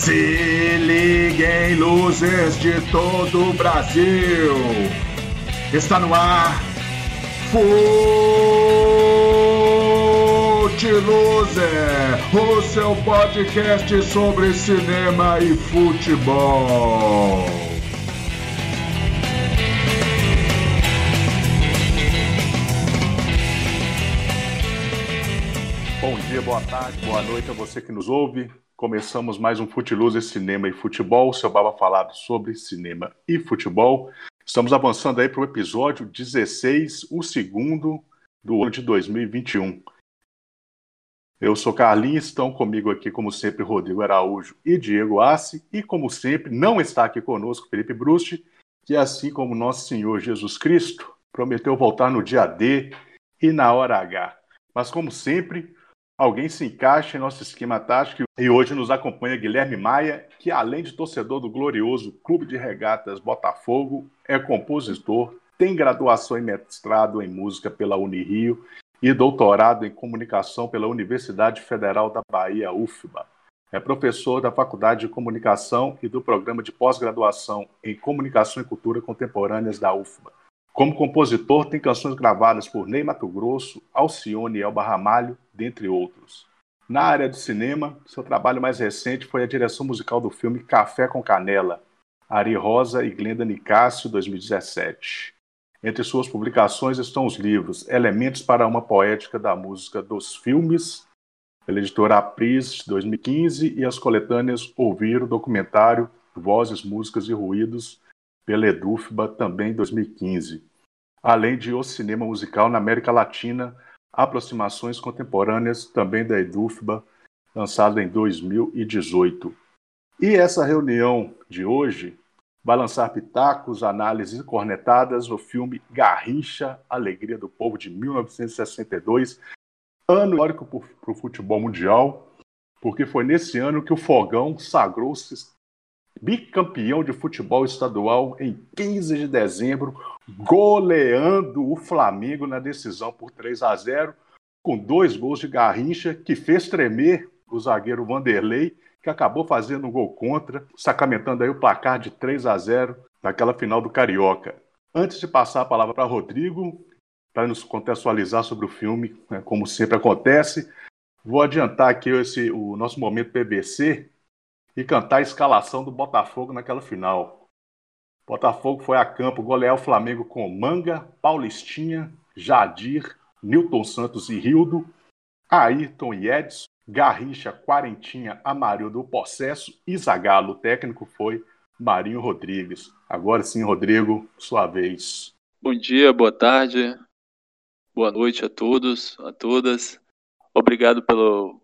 Se liguem, luzes de todo o Brasil. Está no ar. Fute Loser, o seu podcast sobre cinema e futebol. Bom dia, boa tarde, boa noite a você que nos ouve. Começamos mais um Futiluser Cinema e Futebol, seu baba falado sobre cinema e futebol. Estamos avançando aí para o episódio 16, o segundo do ano de 2021. Eu sou Carlinhos, estão comigo aqui, como sempre, Rodrigo Araújo e Diego Assi, e como sempre, não está aqui conosco Felipe Brusti, que assim como nosso Senhor Jesus Cristo, prometeu voltar no dia D e na hora H. Mas como sempre, alguém se encaixa em nosso esquema tático. E hoje nos acompanha Guilherme Maia, que além de torcedor do glorioso Clube de Regatas Botafogo, é compositor, tem graduação e mestrado em música pela Unirio e doutorado em comunicação pela Universidade Federal da Bahia, UFBA. É professor da Faculdade de Comunicação e do Programa de Pós-Graduação em Comunicação e Cultura Contemporâneas da UFBA. Como compositor, tem canções gravadas por Ney Mato Grosso, Alcione e Elba Ramalho, dentre outros. Na área de cinema, seu trabalho mais recente foi a direção musical do filme Café com Canela, Ari Rosa e Glenda Nicásio, 2017. Entre suas publicações estão os livros Elementos para uma Poética da Música dos Filmes, pela editora Apris, 2015, e as coletâneas Ouvir o Documentário Vozes, Músicas e Ruídos, pela Edufba, também 2015. Além de O Cinema Musical na América Latina, Aproximações Contemporâneas, também da Edufba, lançado em 2018. E essa reunião de hoje vai lançar pitacos, análises cornetadas no filme Garrincha, Alegria do Povo, de 1962, ano histórico para o futebol mundial, porque foi nesse ano que o Fogão sagrou-se bicampeão de futebol estadual em 15 de dezembro, goleando o Flamengo na decisão por 3 a 0, com dois gols de Garrincha, que fez tremer o zagueiro Vanderlei, que acabou fazendo um gol contra, sacramentando aí o placar de 3 a 0 naquela final do Carioca. Antes de passar a palavra para Rodrigo, para nos contextualizar sobre o filme, né, como sempre acontece, vou adiantar aqui esse, o nosso momento PBC, e cantar a escalação do Botafogo naquela final. Botafogo foi a campo golear o Flamengo com Manga, Paulistinha, Jadir, Newton Santos e Rildo, Ayrton e Edson, Garrincha, Quarentinha, Amarildo, Possesso e Zagalo. O técnico foi Marinho Rodrigues. Agora sim, Rodrigo, sua vez. Bom dia, boa tarde, boa noite a todos, a todas. Obrigado pelo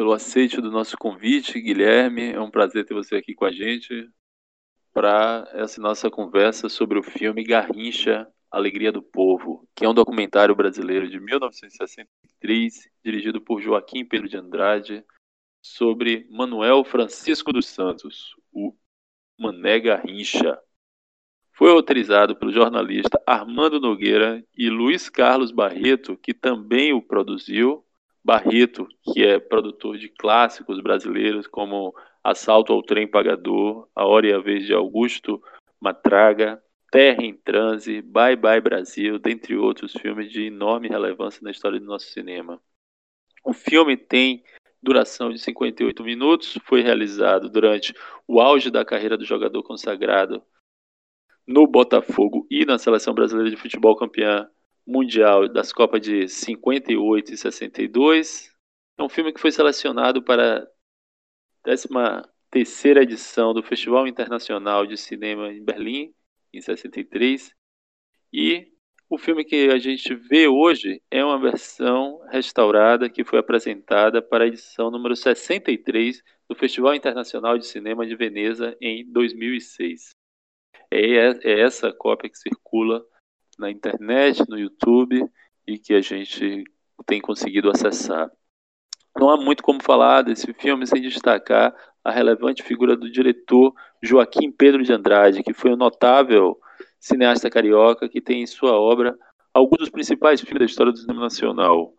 pelo aceite do nosso convite, Guilherme. É um prazer ter você aqui com a gente para essa nossa conversa sobre o filme Garrincha, Alegria do Povo, que é um documentário brasileiro de 1963, dirigido por Joaquim Pedro de Andrade, sobre Manuel Francisco dos Santos, o Mané Garrincha. Foi autorizado pelo jornalista Armando Nogueira e Luiz Carlos Barreto, que também o produziu, Barreto, que é produtor de clássicos brasileiros como Assalto ao Trem Pagador, A Hora e a Vez de Augusto Matraga, Terra em Transe, Bye Bye Brasil, dentre outros filmes de enorme relevância na história do nosso cinema. O filme tem duração de 58 minutos, foi realizado durante o auge da carreira do jogador consagrado no Botafogo e na Seleção Brasileira de Futebol campeã mundial das Copas de 58 e 62. É um filme que foi selecionado para a 13 terceira edição do Festival Internacional de Cinema em Berlim, em 63. E o filme que a gente vê hoje é uma versão restaurada que foi apresentada para a edição número 63 do Festival Internacional de Cinema de Veneza em 2006. É, é essa cópia que circula na internet, no YouTube e que a gente tem conseguido acessar. Não há muito como falar desse filme sem destacar a relevante figura do diretor Joaquim Pedro de Andrade, que foi um notável cineasta carioca que tem em sua obra alguns dos principais filmes da história do cinema nacional.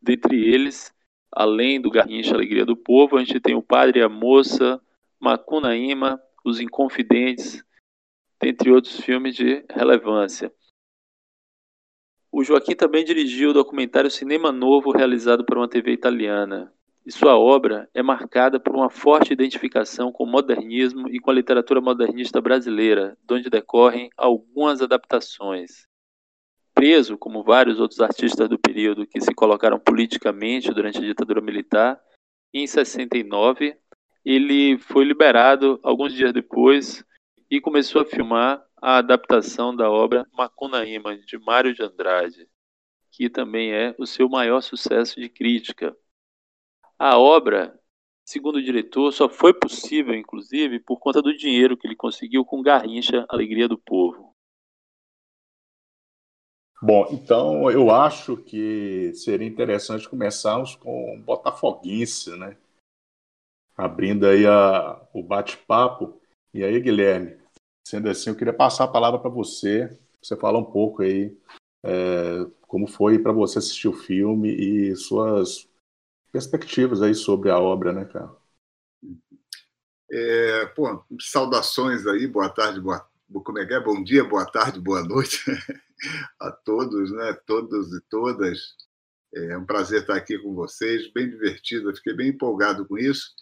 Dentre eles, além do Garrincha Alegria do Povo, a gente tem O Padre e a Moça, Macunaíma, Os Inconfidentes, dentre outros filmes de relevância. O Joaquim também dirigiu o documentário Cinema Novo, realizado por uma TV italiana. E sua obra é marcada por uma forte identificação com o modernismo e com a literatura modernista brasileira, onde decorrem algumas adaptações. Preso, como vários outros artistas do período que se colocaram politicamente durante a ditadura militar, em 69 ele foi liberado alguns dias depois e começou a filmar a adaptação da obra Macunaíma, de Mário de Andrade, que também é o seu maior sucesso de crítica. A obra, segundo o diretor, só foi possível, inclusive, por conta do dinheiro que ele conseguiu com Garrincha, Alegria do Povo. Bom, então eu acho que seria interessante começarmos com Botafoguense, né? Abrindo aí a, o bate-papo. E aí, Guilherme, sendo assim, eu queria passar a palavra para você, você falar um pouco aí é, como foi para você assistir o filme e suas perspectivas aí sobre a obra, né, cara? É, pô, saudações aí, boa tarde, boa, como é que é? Bom dia, boa tarde, boa noite a todos, né? Todos e todas. É um prazer estar aqui com vocês, bem divertido, eu fiquei bem empolgado com isso.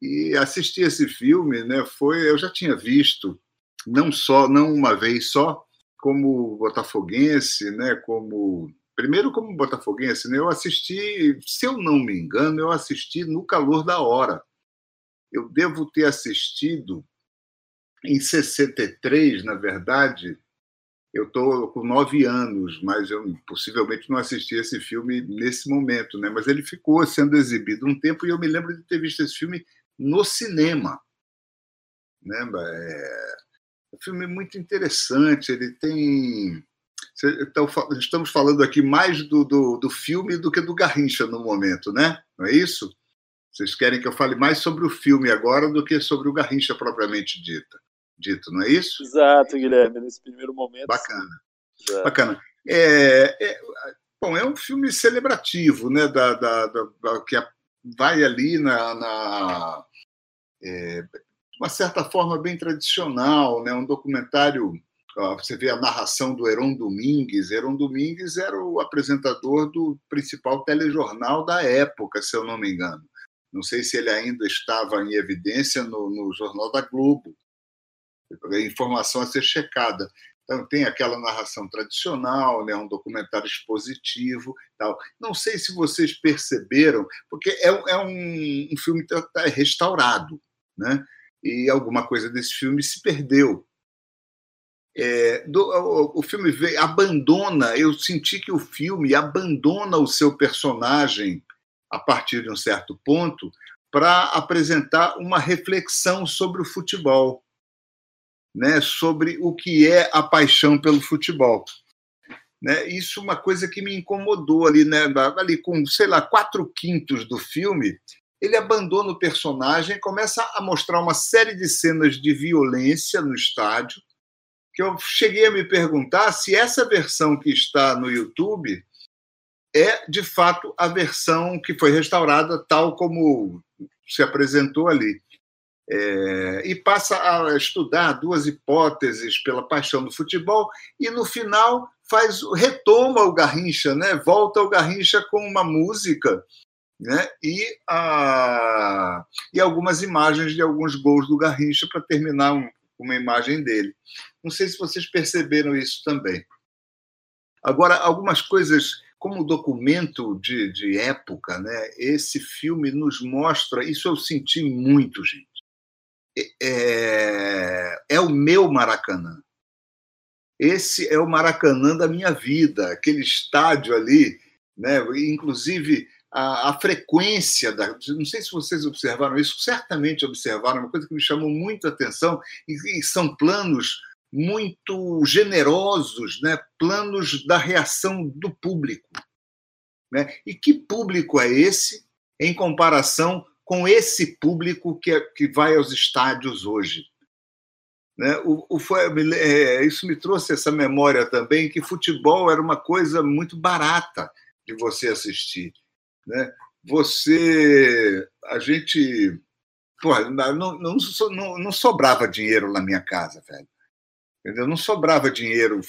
E assistir esse filme, né, foi, eu já tinha visto, não só, não uma vez só, como botafoguense, né, como Primeiro, como botafoguense, né, eu assisti, se eu não me engano, eu assisti no calor da hora. Eu devo ter assistido em 63, na verdade. Eu estou com nove anos, mas eu possivelmente não assisti esse filme nesse momento, né? Mas ele ficou sendo exibido um tempo e eu me lembro de ter visto esse filme no cinema, né? É um filme muito interessante. Ele tem então, estamos falando aqui mais do, do, do, filme do que do Garrincha no momento, né? Não é isso? Vocês querem que eu fale mais sobre o filme agora do que sobre o Garrincha propriamente dito, dito não é isso? Exato, Guilherme, nesse primeiro momento. Bacana. Bacana. É, é, bom, é um filme celebrativo, né? Da, da, da, da que vai ali na. na é, uma certa forma bem tradicional, né? um documentário você vê a narração do Heron Domingues. Heron Domingues era o apresentador do principal telejornal da época, se eu não me engano. Não sei se ele ainda estava em evidência no, no Jornal da Globo. Informação a ser checada. Então, tem aquela narração tradicional, né, um documentário expositivo. Tal. Não sei se vocês perceberam, porque é, é um, um filme que está restaurado, né? E alguma coisa desse filme se perdeu é, do, o, o, filme abandona, eu senti que o filme abandona o seu personagem a partir de um certo ponto para apresentar uma reflexão sobre o futebol, né, sobre o que é a paixão pelo futebol. Né? Isso é uma coisa que me incomodou ali, né? ali com, sei lá, quatro quintos do filme, ele abandona o personagem, começa a mostrar uma série de cenas de violência no estádio, que eu cheguei a me perguntar se essa versão que está no YouTube é de fato a versão que foi restaurada tal como se apresentou ali. É, e passa a estudar duas hipóteses pela paixão do futebol e no final faz retoma o Garrincha, né? Volta o Garrincha com uma música, né? E a e algumas imagens de alguns gols do Garrincha para terminar um, uma imagem dele. Não sei se vocês perceberam isso também. Agora, algumas coisas, como documento de, de época, né? esse filme nos mostra, isso eu senti muito, gente. É, é o meu Maracanã. Esse é o Maracanã da minha vida, aquele estádio ali, né? inclusive a, a, frequência da. Não sei se vocês observaram isso, certamente observaram, uma coisa que me chamou muito a atenção, e, e são planos muito generosos, né? planos da reação do público. Né? E que público é esse em comparação com esse público que, é, que vai aos estádios hoje? Né? O, o, é, isso me trouxe essa memória também que futebol era uma coisa muito barata de você assistir. Né? Você, a gente não, não, não, não sobrava dinheiro na minha casa, velho. Entendeu? Não sobrava dinheiro,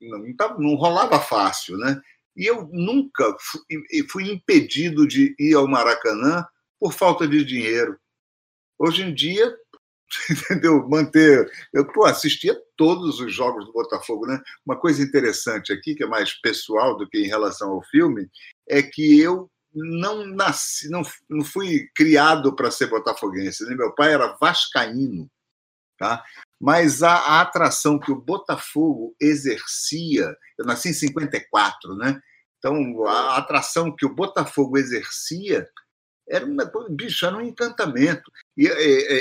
não, não rolava fácil, né? E eu nunca fui, fui impedido de ir ao Maracanã por falta de dinheiro. Hoje em dia, entendeu? Manter. Eu pô, assistia todos os jogos do Botafogo, né? Uma coisa interessante aqui, que é mais pessoal do que em relação ao filme, é que eu não nasci, não, não fui criado para ser botafoguense. Né? Meu pai era vascaíno, tá? Mas a, a, atração que o Botafogo exercia, eu nasci em 54, né? Então a atração que o Botafogo exercia era, uma, bicho, era um encantamento. E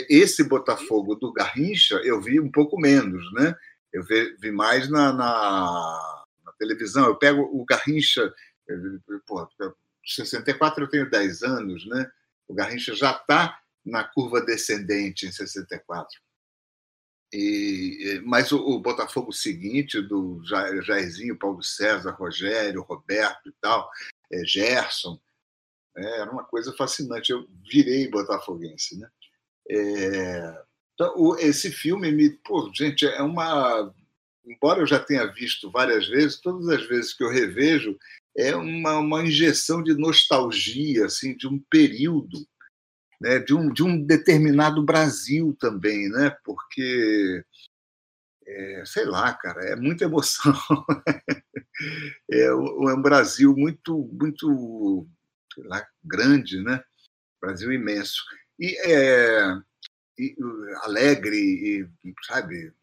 esse Botafogo do Garrincha eu vi um pouco menos, né? Eu vi, vi mais na, na, na, televisão. Eu pego o Garrincha, porra, 64 eu tenho 10 anos, né? O Garrincha já está na curva descendente em 64. E, mas o, o Botafogo seguinte, do Jairzinho, Paulo César, Rogério, Roberto e tal, é, Gerson, é, era uma coisa fascinante. Eu virei botafoguense, né? É, então, o, esse filme me, pô, gente, é uma, embora eu já tenha visto várias vezes, todas as vezes que eu revejo é uma, uma injeção de nostalgia, assim, de um período, né, de um, de um determinado Brasil também, né? Porque é, sei lá, cara, é muita emoção. é, é um Brasil muito, muito lá, grande, né? Brasil imenso. E, é, e alegre, e, sabe,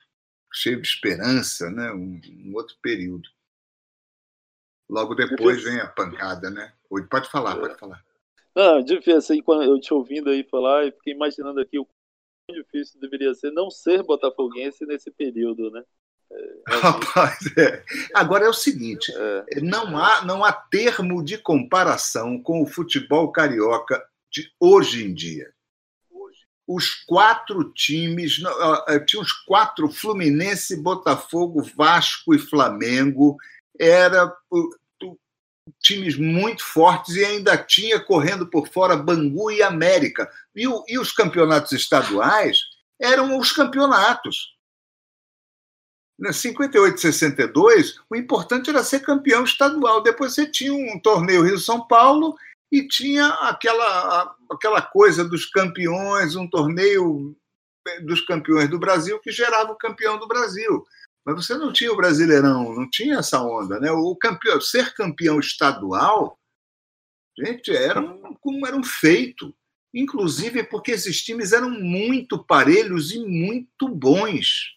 cheio de esperança, né? Um, um, outro período. Logo depois vem a pancada, né? Pode falar, pode falar. Não, difícil, assim, quando eu te ouvindo aí falar, eu fiquei imaginando aqui o quão difícil deveria ser não ser botafoguense nesse período, né? É, Rapaz, é. agora é o seguinte: é. não, há, não há termo de comparação com o futebol carioca de hoje em dia. Os quatro times, tinha os quatro: Fluminense, Botafogo, Vasco e Flamengo. Era times muito fortes e ainda tinha correndo por fora Bangu e América. E, o, e os campeonatos estaduais eram os campeonatos 58 e 62, o importante era ser campeão estadual. Depois você tinha um torneio Rio-São Paulo e tinha aquela, aquela coisa dos campeões, um torneio dos campeões do Brasil que gerava o campeão do Brasil. Mas você não tinha o Brasileirão, não tinha essa onda. Né? O campeão, ser campeão estadual, gente, era um, era um feito. Inclusive porque esses times eram muito parelhos e muito bons.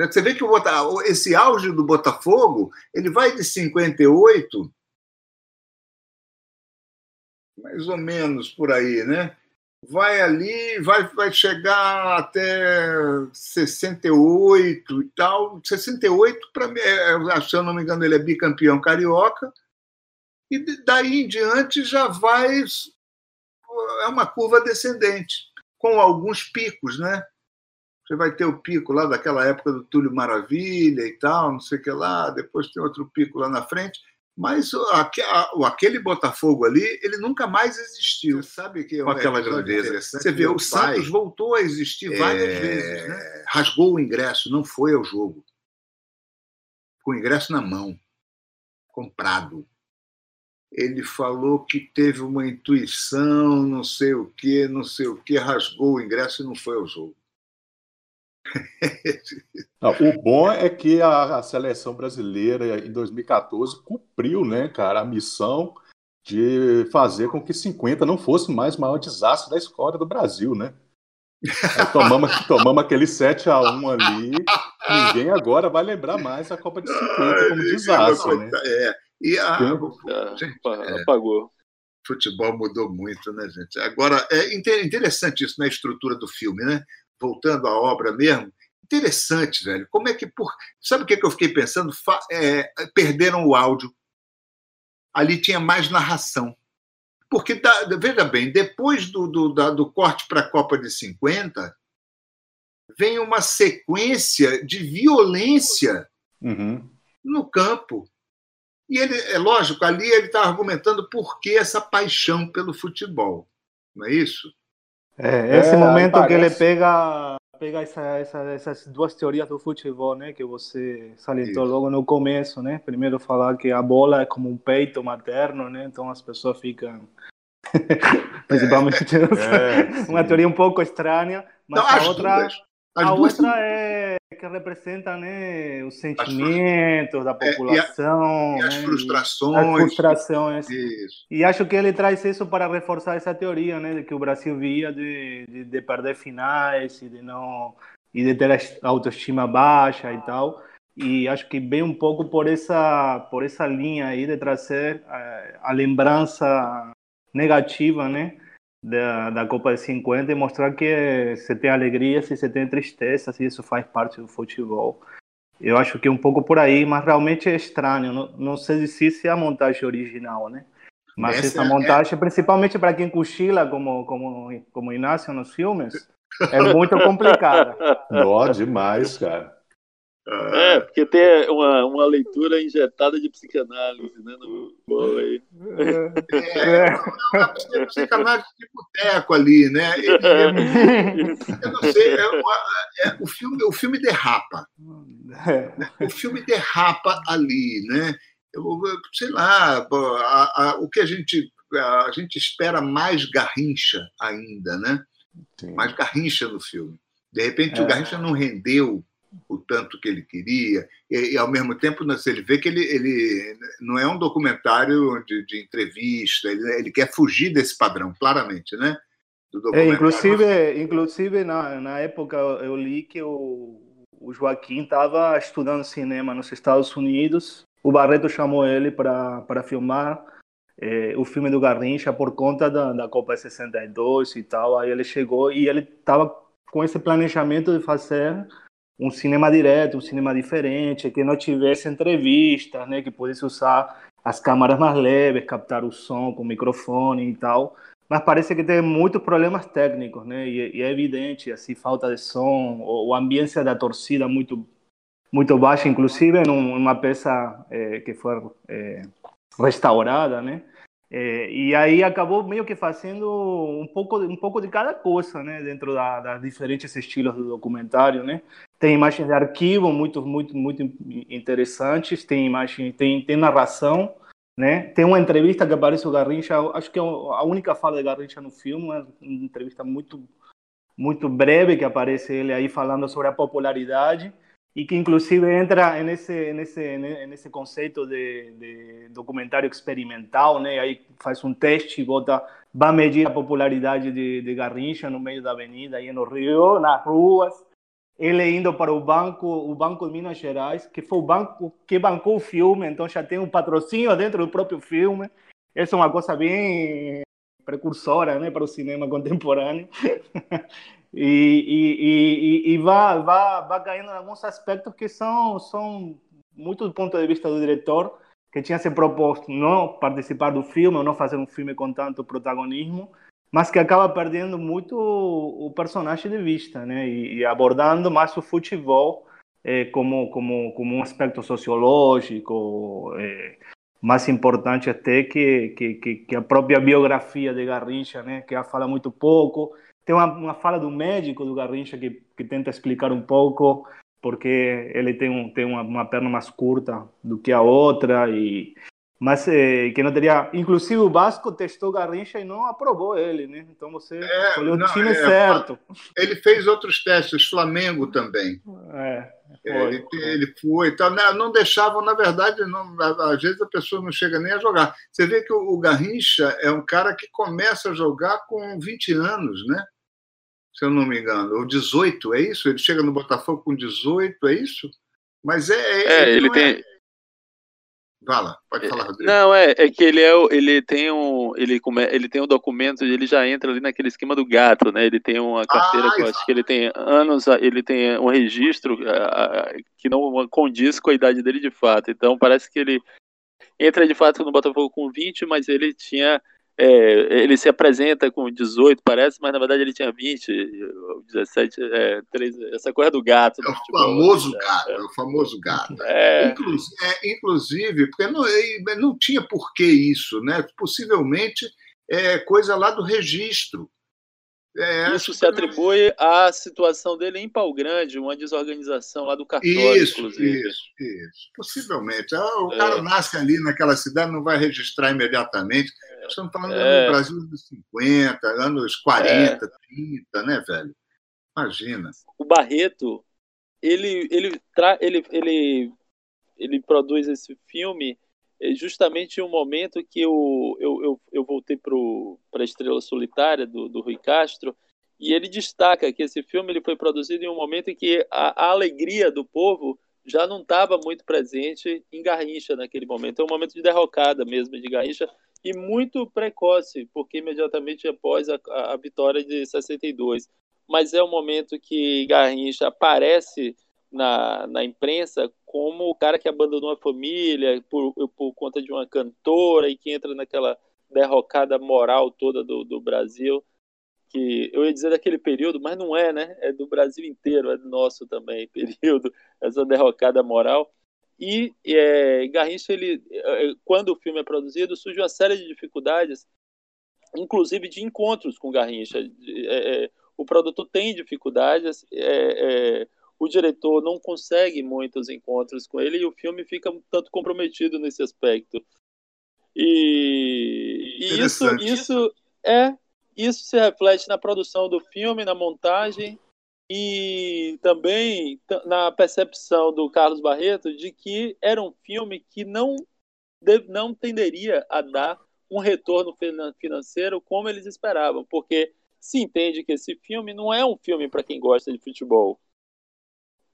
Você vê que o, esse auge do Botafogo ele vai de 58, mais ou menos por aí, né? Vai ali, vai, vai chegar até 68 e tal. 68, para mim, é, se eu não me engano, ele é bicampeão carioca. E daí em diante já vai. É uma curva descendente, com alguns picos, né? Você vai ter o pico lá daquela época do Túlio Maravilha e tal, não sei o que lá, depois tem outro pico lá na frente. Mas aquele Botafogo ali, ele nunca mais existiu. Você sabe que é com aquela grandeza. Você vê, o pai, Santos voltou a existir várias é... vezes. Né? Rasgou o ingresso, não foi ao jogo. Com o ingresso na mão, comprado. Ele falou que teve uma intuição, não sei o que, não sei o que, rasgou o ingresso e não foi ao jogo. Não, o bom é que a, a, seleção brasileira em 2014 cumpriu, né, cara, a missão de fazer com que 50 não fosse mais o maior desastre da história do Brasil, né? tomamos, tomamos aquele 7 a 1 ali. Ninguém agora vai lembrar mais a Copa de 50 como desastre, né? É. E a, é, gente, é, apagou. Futebol mudou muito, né, gente? Agora, é interessante isso na estrutura do filme, né? Voltando à obra mesmo, interessante, velho. Como é que por. Sabe o que, é que eu fiquei pensando? É, perderam o áudio. Ali tinha mais narração. Porque, veja bem, depois do, do, da, do corte para a Copa de 50, vem uma sequência de violência uhum. no campo. E ele, é lógico, ali ele está argumentando por que essa paixão pelo futebol. Não é isso? É, esse é, momento que ele pega pega essa, essa, essas duas teorias do futebol, né, que você salientou Isso. logo no começo, né? Primeiro falar que a bola é como um peito materno, né? Então as pessoas ficam principalmente é, uma teoria um pouco estranha, mas Não, a outra duas, a outra é que representa né, os sentimentos da população. É, e, a, e as né, frustrações. As frustrações. Isso. E acho que ele traz isso para reforçar essa teoria, né, de que o Brasil via de, de, de perder finais e de não e de ter a autoestima baixa e tal. E acho que vem um pouco por essa por essa linha aí de trazer a, eh, a lembrança negativa, né? Da, da Copa de 50 e mostrar que você tem alegria, se você tem tristeza, se isso faz parte do futebol. Eu acho que é um pouco por aí, mas realmente é estranho. Não, não sei se é a montagem original, né? Mas essa, essa é montagem, é... principalmente para quem cochila, como, como, como Inácio nos filmes, é muito complicada. Nó, demais, cara. É, porque tem uma, uma leitura injetada de psicanálise, né? No bolo aí. É, é, psicanálise de boteco ali, né? Ele, é, eu não sei, é, é, o, filme, o filme derrapa. O filme derrapa ali, né? Eu, sei lá, a, a, o que a gente, a gente espera mais garrincha ainda, né? Sim. Mais garrincha no filme. De repente, o é. Garrincha não rendeu o tanto que ele queria, e, e ao mesmo tempo ele vê que ele, ele não é um documentário de, de entrevista, ele, ele, quer fugir desse padrão, claramente, né? É, inclusive, inclusive na, na época eu li que o, o Joaquim estava estudando cinema nos Estados Unidos, o Barreto chamou ele para filmar é, o filme do Garrincha por conta da, da Copa 62 e tal, aí ele chegou e ele estava com esse planejamento de fazer um cinema direto, um cinema diferente, que não tivesse entrevistas, né, que pudesse usar as câmaras mais leves, captar o som com o microfone e tal. Mas parece que tem muitos problemas técnicos, né? E, e é evidente, assim, falta de som, o, a ambiência da torcida muito muito baixa, inclusive numa peça é, que foi é, restaurada, né? É, e aí acabou meio que fazendo um pouco um pouco de cada coisa, né, dentro da, das diferentes estilos do documentário, né. Tem imagens de arquivo muito muito muito interessantes, tem imagem, tem tem narração, né. Tem uma entrevista que aparece o Garrincha, acho que é a única fala de Garrincha no filme, uma entrevista muito muito breve que aparece ele aí falando sobre a popularidade e que inclusive entra nesse nesse nesse conceito de, de, documentário experimental, né? Aí faz um teste bota vai medir a popularidade de, de Garrincha no meio da avenida aí no Rio, nas ruas. Ele indo para o banco, o Banco de Minas Gerais, que foi o banco que bancou o filme, então já tem um patrocínio dentro do próprio filme. Essa é uma coisa bem precursora, né, para o cinema contemporâneo. e, e, e, e vai, vai, vai em alguns aspectos que são, são muito do ponto de vista do diretor, que tinha se proposto não participar do filme, ou não fazer um filme com tanto protagonismo, mas que acaba perdendo muito o, personagem de vista, né? E, e abordando mais o futebol eh, como, como, como um aspecto sociológico, eh, mais importante até que, que, que, a própria biografia de Garrincha, né? Que ela fala muito pouco, tem uma, uma fala do médico do Garrincha que, que tenta explicar um pouco porque ele tem, um, tem uma, uma perna mais curta do que a outra e mas é, que não teria. Inclusive o Vasco testou Garrincha e não aprovou ele, né? Então você é, escolheu o time é, certo. Ele fez outros testes, Flamengo também. É, foi, ele, foi. ele foi. Então, não deixavam, na verdade, não, às vezes a pessoa não chega nem a jogar. Você vê que o Garrincha é um cara que começa a jogar com 20 anos, né? se eu não me engano, ou 18, é isso? Ele chega no Botafogo com 18, é isso? Mas é. É, é ele, ele tem. É... Fala, pode falar, Rodrigo. Não, é, é que ele, é, ele tem um. Ele, come, ele tem um documento ele já entra ali naquele esquema do gato, né? Ele tem uma carteira ah, que eu acho que ele tem anos, ele tem um registro que não condiz com a idade dele de fato. Então parece que ele entra de fato no Botafogo com 20, mas ele tinha é, ele se apresenta com 18, parece, mas na verdade ele tinha 20, 17, é, 13, essa coisa do gato. É o futebol, famoso né? gato, é. o famoso gato. É. Inclusive, é, inclusive, porque não, não tinha por que isso, né? Possivelmente é coisa lá do registro. É, Isso se atribui à situação dele em Pau Grande, uma desorganização lá do cartório, isso, inclusive. Isso, isso. Possivelmente. Ah, o cara é. nasce ali naquela cidade, não vai registrar imediatamente. É. Estamos falando é. do Brasil dos 50, anos 40, é. 30, né, velho? Imagina. O Barreto, ele, ele, tra... ele, ele, ele produz esse filme é justamente um momento que eu, eu, eu, eu voltei para a Estrela Solitária, do, do Rui Castro, e ele destaca que esse filme ele foi produzido em um momento em que a, a alegria do povo já não estava muito presente em Garrincha naquele momento. É um momento de derrocada mesmo de Garrincha e muito precoce, porque imediatamente após a, a vitória de 62. Mas é um momento que Garrincha aparece na, na imprensa como o cara que abandonou a família por, por conta de uma cantora e que entra naquela derrocada moral toda do, do Brasil, que eu ia dizer daquele período, mas não é, né? É do Brasil inteiro, é do nosso também período, essa derrocada moral. E é, Garrincha, ele, é, quando o filme é produzido, surge uma série de dificuldades, inclusive de encontros com Garrincha. É, é, o produtor tem dificuldades, é, é o diretor não consegue muitos encontros com ele e o filme fica um tanto comprometido nesse aspecto. E, e isso, isso é isso se reflete na produção do filme, na montagem e também na percepção do Carlos Barreto de que era um filme que não não tenderia a dar um retorno financeiro como eles esperavam, porque se entende que esse filme não é um filme para quem gosta de futebol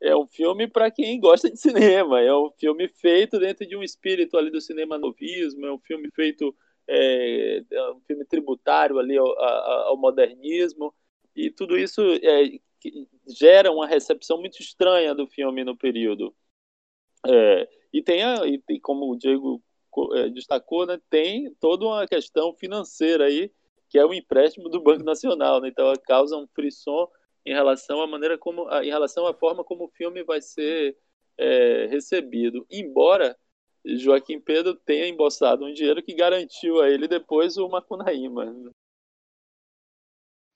é um filme para quem gosta de cinema, é um filme feito dentro de um espírito ali do cinema novismo, é um filme feito, é, é um filme tributário ali ao, ao, modernismo, e tudo isso é, gera uma recepção muito estranha do filme no período. É, e tem, a, e tem, como o Diego é, destacou, né, tem toda uma questão financeira aí, que é o empréstimo do Banco Nacional, né, então causa um frisson em relação à maneira como, em relação à forma como o filme vai ser é, recebido. Embora Joaquim Pedro tenha embolsado um dinheiro que garantiu a ele depois o Macunaíma.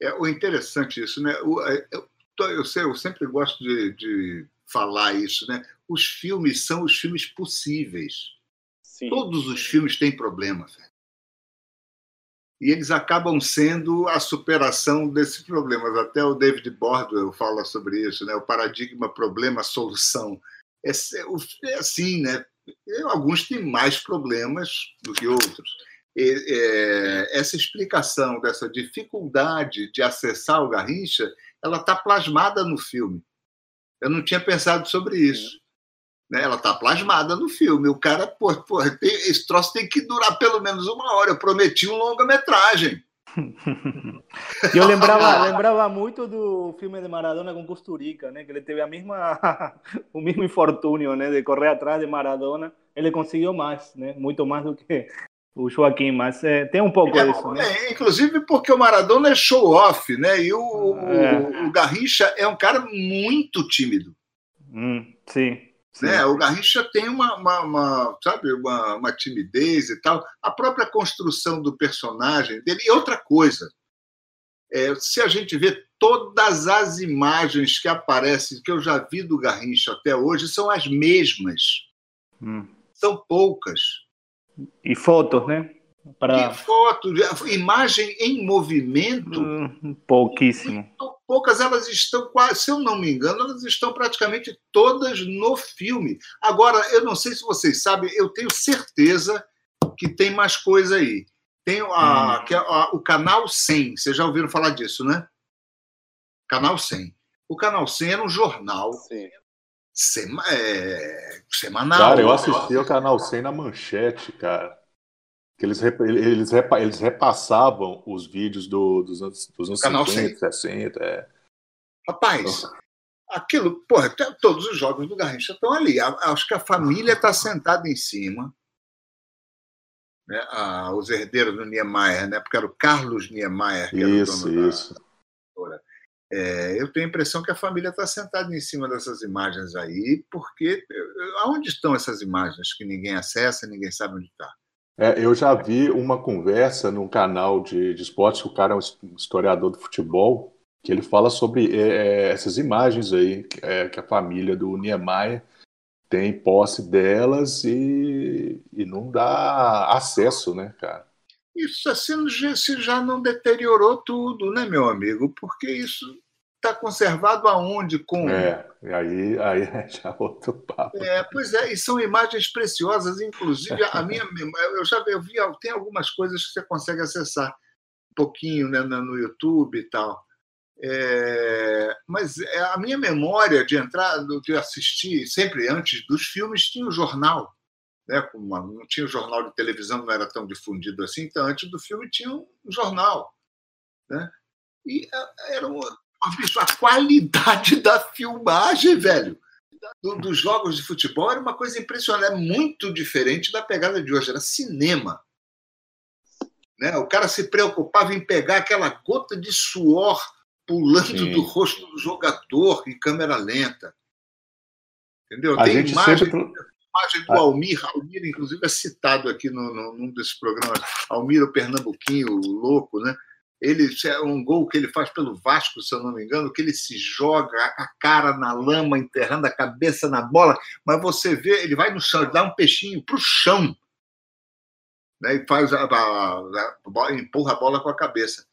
É o interessante isso, né? É, eu, eu, sei, eu sempre gosto de, de falar isso, né? Os filmes são os filmes possíveis. Sim. Todos os filmes têm problemas. Velho e eles acabam sendo a superação desses problemas. Até o David Bordwell fala sobre isso, né? o paradigma problema-solução. É, é, assim, né? alguns têm mais problemas do que outros. E, é, essa explicação dessa dificuldade de acessar o Garrincha, ela está plasmada no filme. Eu não tinha pensado sobre isso. Né? Ela está plasmada no filme. O cara, pô, pô tem, esse troço tem que durar pelo menos uma hora. Eu prometi um longa-metragem. eu lembrava, lembrava muito do filme de Maradona com Costurica, né? Que ele teve a mesma, o mesmo infortúnio, né? De correr atrás de Maradona. Ele conseguiu mais, né? Muito mais do que o Joaquim, mas é, tem um pouco é, disso, né? É, inclusive porque o Maradona é show-off, né? E o, é. o, o Garrincha é um cara muito tímido. Hum, sim. Né? O Garrincha tem uma, uma, uma sabe, uma, uma, timidez e tal. A própria construção do personagem dele. E outra coisa, é, se a gente vê todas as imagens que aparecem, que eu já vi do Garrincha até hoje, são as mesmas. Hum. São poucas. E fotos, né? Para... E foto, imagem em movimento. Hum, pouquíssimo. Muito poucas, elas estão quase, se eu não me engano, elas estão praticamente todas no filme. Agora, eu não sei se vocês sabem, eu tenho certeza que tem mais coisa aí. Tem a, hum. que a, o Canal 100, vocês já ouviram falar disso, né? Canal 100. O Canal 100 era um jornal Sema, é, semanal. Cara, eu assisti o Canal 100 na manchete, cara que eles, eles, eles repassavam os vídeos do, dos anos, dos anos Canal 50, 60. É. Rapaz, então... aquilo, porra, todos os jogos do Garrincha estão ali. Acho que a família está sentada em cima. Né? Ah, os herdeiros do Niemeyer, né? porque era o Carlos Niemeyer que era isso, o dono isso. da é, eu tenho a impressão que a família está sentada em cima dessas imagens aí, porque aonde estão essas imagens que ninguém acessa, ninguém sabe onde está? É, eu já vi uma conversa num canal de, de esportes, que o cara é um historiador do futebol, que ele fala sobre é, é essas imagens aí, é, que a família do Niemeyer tem posse delas e, e não dá acesso, né, cara? Isso assim já não deteriorou tudo, né, meu amigo? Porque isso está conservado aonde? Com... É, aí, aí é já outro papo. É, pois é, e são imagens preciosas, inclusive a minha eu já eu vi, tem algumas coisas que você consegue acessar um pouquinho né, no YouTube e tal. É, mas é, a minha memória de entrar, de assistir, sempre antes dos filmes, tinha o jornal. Né? Não tinha o jornal de televisão, não era tão difundido assim, então antes do filme tinha um jornal. Né? E é, era a qualidade da filmagem, velho, dos jogos de futebol era uma coisa impressionante, é muito diferente da pegada de hoje, era cinema. Né? O cara se preocupava em pegar aquela gota de suor pulando Sim. do rosto do jogador em câmera lenta. Entendeu? A Tem gente imagem, sempre... imagem do Almir, Almir, inclusive, é citado aqui no, no, num desses programas. Almir, o pernambuquinho, o louco, né? Ele é um gol que ele faz pelo Vasco, se eu não me engano, que ele se joga a cara na lama, enterrando a cabeça na bola, mas você vê, ele vai no chão, ele dá um peixinho para o chão, né, e faz a, a, a, empurra a bola com a cabeça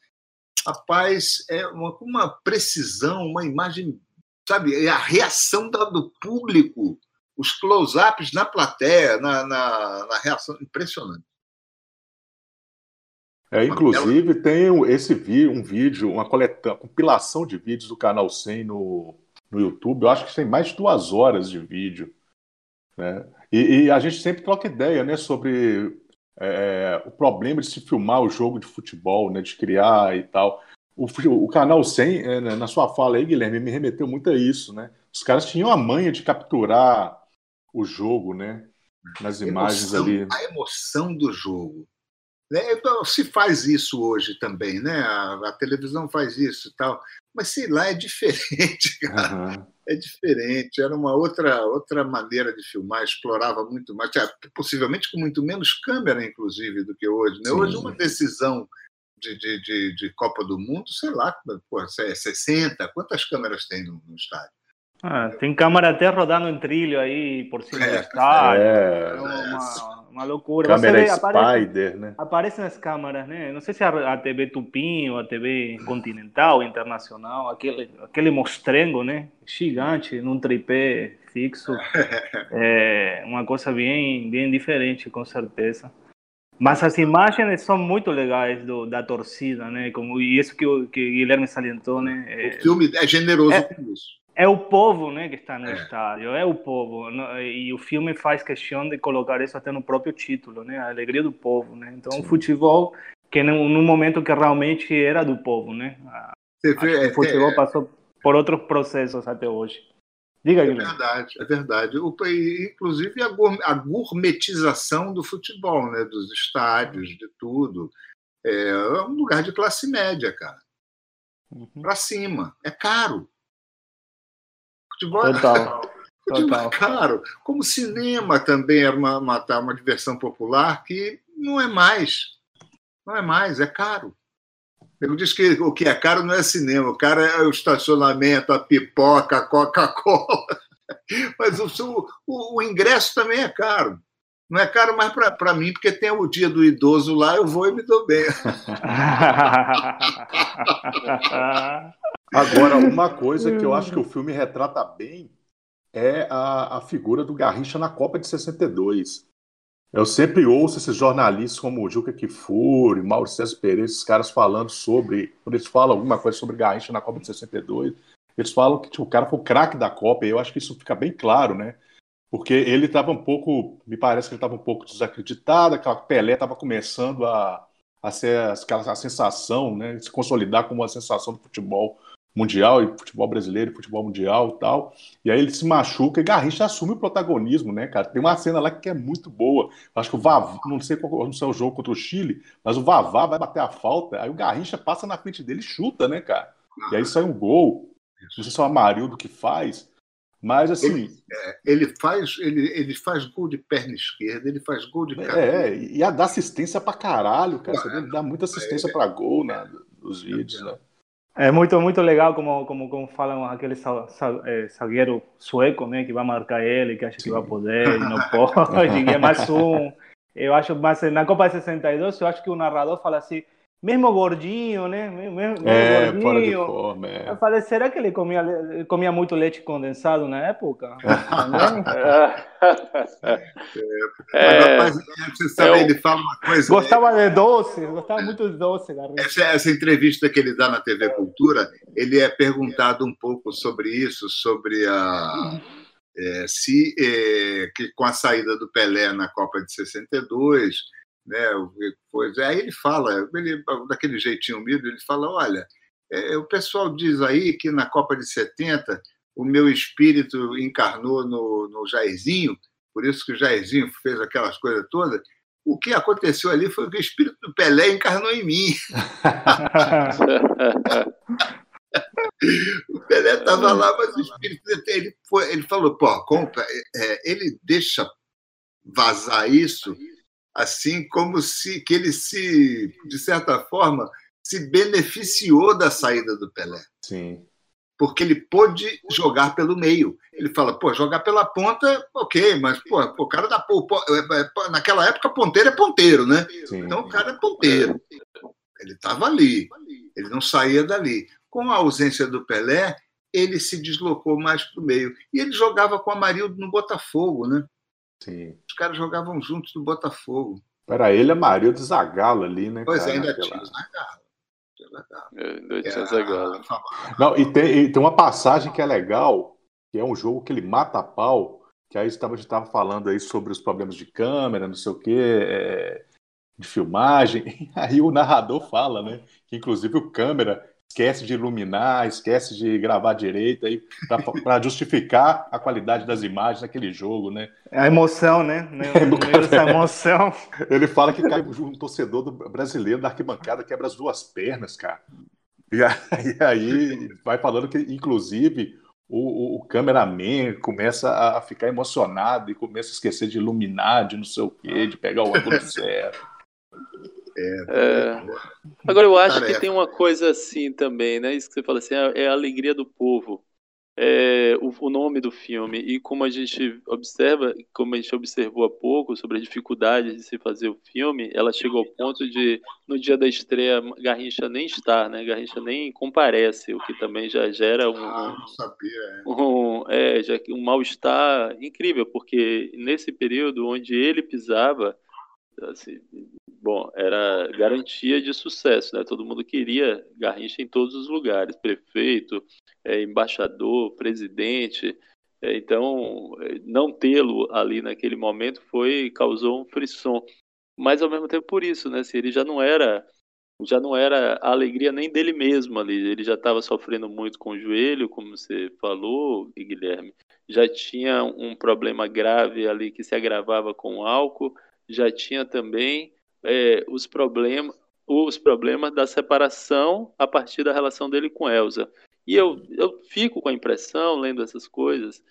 rapaz, é uma, uma precisão, uma imagem, sabe, é a reação do público, os close-ups na plateia, na, na, na, reação, impressionante. É, inclusive, tem esse vídeo, um vídeo, uma coleta, compilação de vídeos do canal 100 no, no YouTube. Eu acho que tem mais de duas horas de vídeo. Né? E, e a gente sempre troca ideia né, sobre é, o problema de se filmar o jogo de futebol, né, de criar e tal. O, o canal 100, é, né, na sua fala aí, Guilherme, me remeteu muito a isso, né? Os caras tinham a manha de capturar o jogo, né? Nas imagens emoção, ali. A emoção do jogo. Né? Então, se faz isso hoje também, né? A, a, televisão faz isso e tal, mas sei lá, é diferente, cara. Uhum. É diferente, era uma outra outra maneira de filmar, explorava muito mais, possivelmente com muito menos câmera, inclusive, do que hoje. Né? Hoje, uma decisão de, de, de, de, Copa do Mundo, sei lá, pô, 60, quantas câmeras tem no, no estádio? Ah, tem câmera até rodando em trilho aí por cima é, do estádio. É, é uma, uma loucura. Câmera vê, Spider, aparece, né? Aparecem as câmeras, né? Não sei se a, a TV Tupim ou a TV Continental, Internacional, aquele, aquele mostrengo, né? Gigante, num tripé fixo. É uma coisa bem, bem diferente, com certeza. Mas as imagens são muito legais do, da torcida, né? Como, e isso que o que Guilherme salientou, né? É, o filme é generoso é, com isso é o povo né, que está no é. estádio, é o povo. E o filme faz questão de colocar isso até no próprio título, né? A alegria do povo, né? Então, Sim. o futebol, que num, momento que realmente era do povo, né? Vê, o futebol é, passou por outros processos até hoje. Diga, É verdade, é verdade. O, inclusive a, a gourmetização do futebol, né? Dos estádios, de tudo. É um lugar de classe média, cara. Uhum. Para cima. É caro Futebol Total. Futebol é caro. Como cinema também era uma, uma, tá, uma diversão popular que não é mais. Não é mais, é caro. Eu disse que o que é caro não é cinema, o cara é o estacionamento, a pipoca, a Coca-Cola. Mas o, o, o, ingresso também é caro. Não é caro mais para mim, porque tem o dia do idoso lá, eu vou e me dou bem. Agora, uma coisa que eu acho que o filme retrata bem é a, a figura do Garrincha na Copa de 62. Eu sempre ouço esses jornalistas como o Juca Kifuri, Mauro César Pereira, esses caras falando sobre. Quando eles falam alguma coisa sobre Garrincha na Copa de 62, eles falam que tipo, o cara foi o craque da Copa, e eu acho que isso fica bem claro, né? Porque ele estava um pouco. Me parece que ele estava um pouco desacreditado, aquela Pelé estava começando a, a ser a, a sensação, né? Se consolidar como uma sensação do futebol mundial e futebol brasileiro, futebol mundial e tal. E aí ele se machuca e Garrincha assume o protagonismo, né, cara? Tem uma cena lá que é muito boa. Acho que o Vavá, não sei qual não sei o jogo contra o Chile, mas o Vavá vai bater a falta, aí o Garrincha passa na frente dele e chuta, né, cara? E aí sai um gol. Não sei se é o Amarildo que faz. Mas assim. Ele, é, ele, faz, ele, ele faz gol de perna esquerda, ele faz gol de cara. É, e a dá assistência pra caralho, cara. Você dá muita assistência é, para gol né, nos vídeos, né? É muito, muito legal como, como, como falam aquele é, zagueiro sueco, né, que vai marcar ele, que acha Sim. que vai poder e não pode, e é mais um. Eu acho, mas na Copa de 62, eu acho que o narrador fala assim, mesmo gordinho, né? Mesmo, mesmo é, gordinho. Fora de forma, é. Eu falei, será que ele comia, comia muito leite condensado na época? é, Mas, você sabe, ele fala uma coisa. Gostava de doce, gostava muito de doce. Essa, essa entrevista que ele dá na TV Cultura, ele é perguntado um pouco sobre isso, sobre a. É, se é, que com a saída do Pelé na Copa de 62, né? Pois aí ele fala, ele, daquele jeitinho humilde, ele fala: olha, é, o pessoal diz aí que na Copa de 70 o meu espírito encarnou no, no Jairzinho, por isso que o Jairzinho fez aquelas coisas todas. O que aconteceu ali foi que o espírito do Pelé encarnou em mim. o Pelé estava lá, mas o espírito ele, foi, ele falou: pô, compra, é, ele deixa vazar isso assim como se que ele se, de certa forma, se beneficiou da saída do Pelé. Sim. Porque ele pôde jogar pelo meio. Ele fala, pô, jogar pela ponta, ok, mas pô, o cara da pô, é, é, naquela época ponteiro é ponteiro, né? Sim. Então o cara é ponteiro. Ele estava ali, ele não saía dali. Com a ausência do Pelé, ele se deslocou mais para o meio. E ele jogava com a Marildo no Botafogo, né? Sim. Os caras jogavam juntos no Botafogo. Para ele, a Maria do Zagalo ali, né? Pois é, ainda naquela... tinha o Zagalo. Ainda tinha Zagalo. Não, e tem, e tem uma passagem que é legal, que é um jogo que ele mata a pau, que aí a gente estava falando aí sobre os problemas de câmera, não sei o quê, é, de filmagem. Aí o narrador fala, né? Que inclusive o câmera esquece de iluminar, esquece de gravar direito aí para justificar a qualidade das imagens daquele jogo, né? A emoção, né? Meio dessa emoção. Ele fala que cai um torcedor do brasileiro da arquibancada quebra as duas pernas, cara. E aí, aí vai falando que, inclusive, o, o, o cameraman começa a ficar emocionado e começa a esquecer de iluminar, de não sei o quê, de pegar o ângulo certo. É, é... Agora eu acho que tem uma coisa assim também, né? Isso que você fala assim, é, é a alegria do povo. É, o, o, nome do filme e como a gente observa, como a gente observou há pouco sobre a dificuldade de se fazer o filme, ela chegou ao ponto de no dia da estreia Garrincha nem estar, né? Garrincha nem comparece, o que também já gera um, ah, sabia, é. um, é, já, um mal-estar incrível, porque nesse período onde ele pisava, assim, bom, era garantia de sucesso, né? Todo mundo queria Garrincha em todos os lugares, prefeito, é, embaixador, presidente. É, então, não tê-lo ali naquele momento foi causou um frisson. Mas ao mesmo tempo por isso, né? Se ele já não era já não era a alegria nem dele mesmo ali, ele já estava sofrendo muito com o joelho, como você falou, Guilherme. Já tinha um problema grave ali que se agravava com o álcool, já tinha também é, os, problemas, os problemas da separação a partir da relação dele com Elsa. E eu, eu fico com a impressão, lendo essas coisas,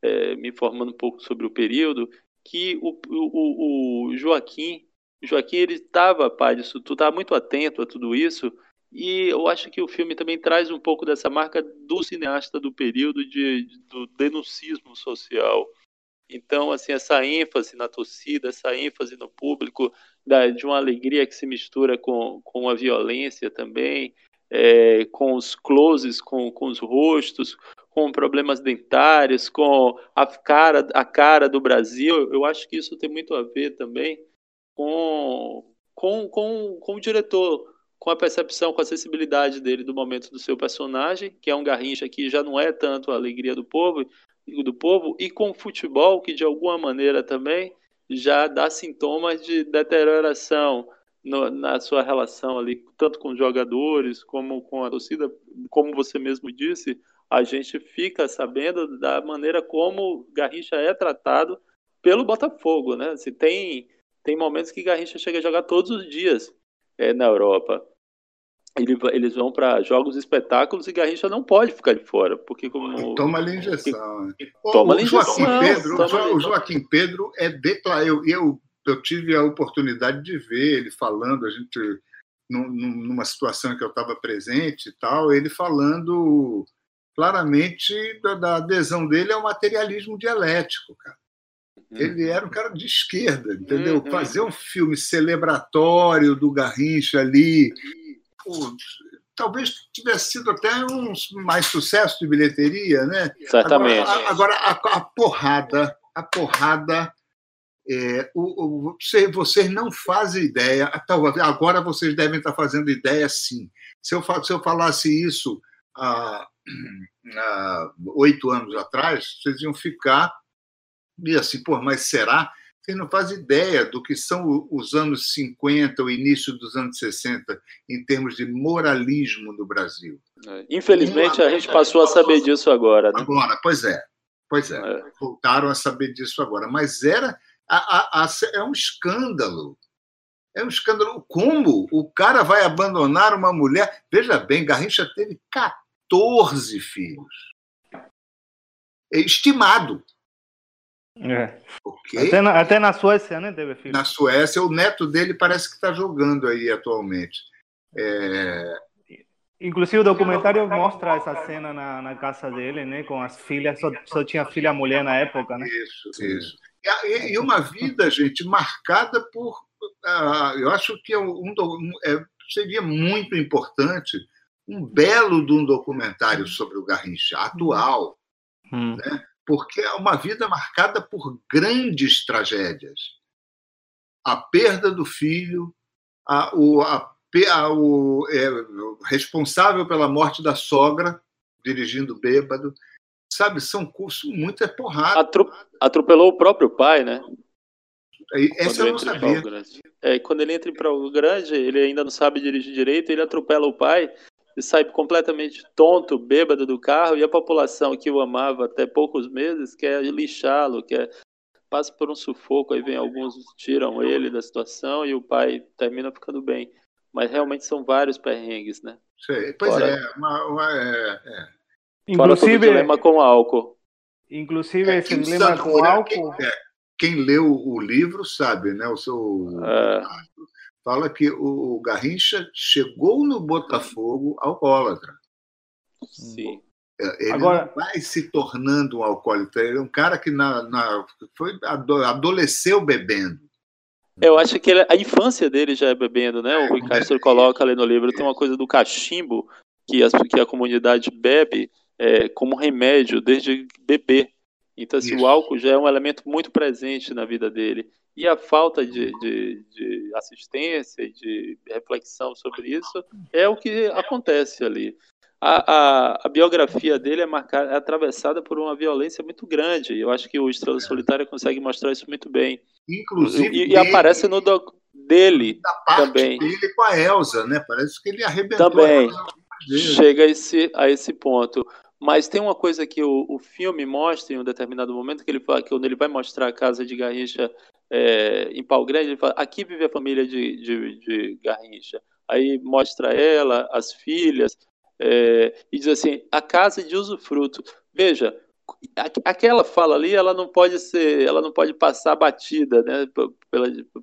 é, me informando um pouco sobre o período, que o, o, o Joaquim, Joaquim ele estava, pai disso tu estava muito atento a tudo isso, e eu acho que o filme também traz um pouco dessa marca do cineasta do período de, do denuncismo social. Então, assim, essa ênfase na torcida, essa ênfase no público, da, de uma alegria que se mistura com, com a violência também, é, com os closes, com, com os rostos, com problemas dentários, com a cara, a cara do Brasil. Eu acho que isso tem muito a ver também com, com, com, com o diretor, com a percepção, com a sensibilidade dele do momento do seu personagem, que é um Garrincha que já não é tanto a alegria do povo, do povo e com o futebol, que de alguma maneira também já dá sintomas de deterioração no, na sua relação ali, tanto com os jogadores como com a torcida, como você mesmo disse, a gente fica sabendo da maneira como Garrincha é tratado pelo Botafogo, né? Se tem tem momentos que Garrincha chega a jogar todos os dias é, na Europa. Ele, eles vão para jogos espetáculos e Garrincha não pode ficar de fora, porque como toma ali injeção. Toma o, Joaquim Pedro, toma o Joaquim Pedro é declarado. Eu, eu, eu tive a oportunidade de ver ele falando, a gente numa situação em que eu estava presente e tal, ele falando claramente da, da adesão dele ao materialismo dialético, cara. Uhum. Ele era um cara de esquerda, entendeu? Uhum. Fazer um filme celebratório do Garrincha ali, talvez tivesse sido até um mais sucesso de bilheteria, né? Certamente. Agora, agora a, a, porrada, a porrada, é, o, o, você, vocês não fazem ideia. Agora vocês devem estar fazendo ideia, sim. Se eu, se eu falasse isso há, há oito anos atrás, vocês iam ficar e assim, pô, mas será? Você não faz ideia do que são os anos 50, o início dos anos 60, em termos de moralismo no Brasil. É. Infelizmente, a gente passou a saber disso agora. Né? Agora, pois é. Pois é. é. Voltaram a saber disso agora. Mas era. A, a, a, é um escândalo. É um escândalo. Como o cara vai abandonar uma mulher? Veja bem, Garrincha teve 14 filhos. Estimado. É. Okay? Até, na, até na Suécia, né, teve filho? Na Suécia, o neto dele parece que está jogando aí atualmente. É... Inclusive o documentário mostra essa cena na, na casa dele, né, com as filhas, só, só tinha filha mulher na época, né? Isso, isso. E, e uma vida, gente, marcada por, uh, eu acho que é um, um, é, seria muito importante um belo de um documentário sobre o Garrincha atual, hum. né? Porque é uma vida marcada por grandes tragédias. A perda do filho, a, o, a, a, o é, responsável pela morte da sogra, dirigindo bêbado. Sabe, são cursos muito é porrada. Atro, atropelou o próprio pai, né? Essa eu não sabia. É, quando ele entra em Praia Grande, ele ainda não sabe dirigir direito, ele atropela o pai e sai completamente tonto, bêbado do carro, e a população que o amava até poucos meses quer lixá-lo, quer passa por um sufoco, aí vem alguns tiram ele da situação e o pai termina ficando bem. Mas realmente são vários perrengues, né? Sei, pois Fora, é, uma, uma, é, é. Inclusive, dilema com álcool. Inclusive, é, esse dilema com álcool. Quem, é, quem leu o livro sabe, né? O seu. É fala que o Garrincha chegou no Botafogo alcoólatra. Sim. É, ele Agora... vai se tornando um alcoólatra. Ele é um cara que na, na, foi, adolesceu bebendo. Eu acho que ele, a infância dele já é bebendo, né? O Rui é. Castro coloca ali no livro, tem uma coisa do cachimbo que a, que a comunidade bebe é, como remédio desde bebê. Então, assim, o álcool já é um elemento muito presente na vida dele. E a falta de, de, de assistência e de reflexão sobre isso é o que acontece ali. A, a, a, biografia dele é, marcada, é atravessada por uma violência muito grande. Eu acho que o Estrela Solitária consegue mostrar isso muito bem. Inclusive. E, e aparece no do, dele da parte também. dele com a Elsa, né? Parece que ele arrebentou. Também. Chega a esse, a esse ponto. Mas tem uma coisa que o, o filme mostra em um determinado momento, que ele que ele vai mostrar a casa de Garrincha é, em Pau Grande, ele fala, aqui vive a família de, de, de Garrincha. Aí mostra ela, as filhas, é, e diz assim, a casa de usufruto. Veja, aquela fala ali, ela não pode ser, ela não pode passar batida, né, por,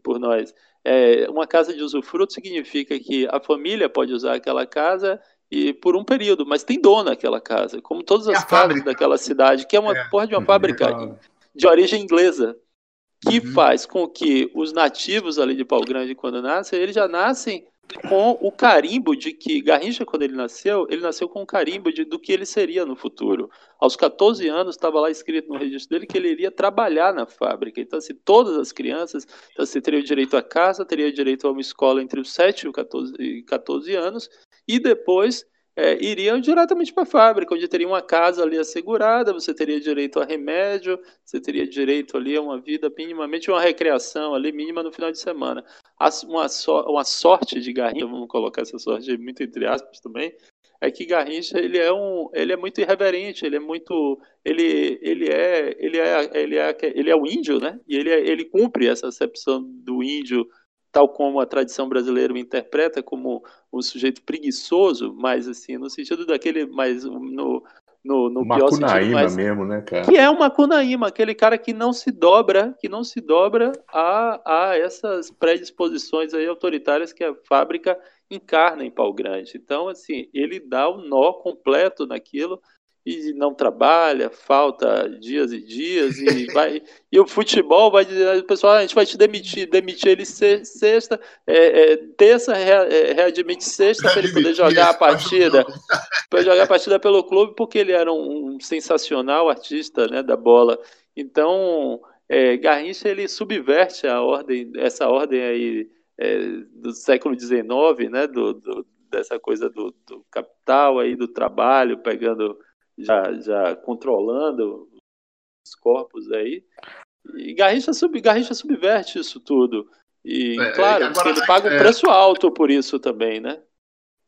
por nós. É, uma casa de usufruto significa que a família pode usar aquela casa e por um período, mas tem dono aquela casa, como todas as casas fábrica. daquela cidade, que é uma é. porra de uma fábrica de, de origem inglesa, que uhum. faz com que os nativos ali de Pau Grande, quando nascem, eles já nascem com o carimbo de que Garrincha, quando ele nasceu, ele nasceu com o carimbo de, do que ele seria no futuro. Aos 14 anos, estava lá escrito no registro dele que ele iria trabalhar na fábrica. Então, assim, todas as crianças então, assim, teriam direito a casa, teriam direito a uma escola entre os 7 e os 14, 14 anos, e depois é, iriam diretamente para a fábrica, onde teria uma casa ali assegurada, você teria direito a remédio, você teria direito ali a uma vida minimamente, uma recreação ali mínima no final de semana. Uma, so, uma sorte de Garrincha, vamos colocar essa sorte muito entre aspas também, é que Garrincha ele é um, ele é muito irreverente, ele é muito, ele, ele é, ele é, ele é, ele é o índio, né? E ele, é, ele cumpre essa acepção do índio tal como a tradição brasileira o interpreta como um sujeito preguiçoso, mas assim, no sentido daquele, mais no, no, no pior sentido, mais, mesmo, né, cara? Que é uma Cunaíma, aquele cara que não se dobra, que não se dobra a, a essas predisposições aí autoritárias que a fábrica encarna em Pau Grande. Então, assim, ele dá o um nó completo naquilo e não trabalha, falta dias e dias e vai e o futebol vai dizer, o pessoal, ah, a gente vai te demitir, demitir ele sexta, é, é, terça é, readmite sexta para ele poder jogar a partida, para jogar a partida pelo clube porque ele era um, um sensacional artista, né, da bola. Então, é, Garrincha ele subverte a ordem, essa ordem aí é, do século XIX, né, do, do dessa coisa do, do capital aí do trabalho pegando já, já controlando os corpos aí. E Garrincha, sub, Garrincha subverte isso tudo. E, é, claro, agora, ele paga um é... preço alto por isso também, né?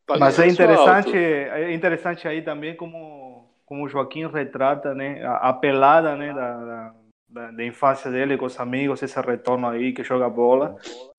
Paga Mas é interessante, alto. é interessante aí também como, como o Joaquim retrata né, a, a pelada né, da, da, da, infância dele com os amigos, esse retorno aí que joga bola.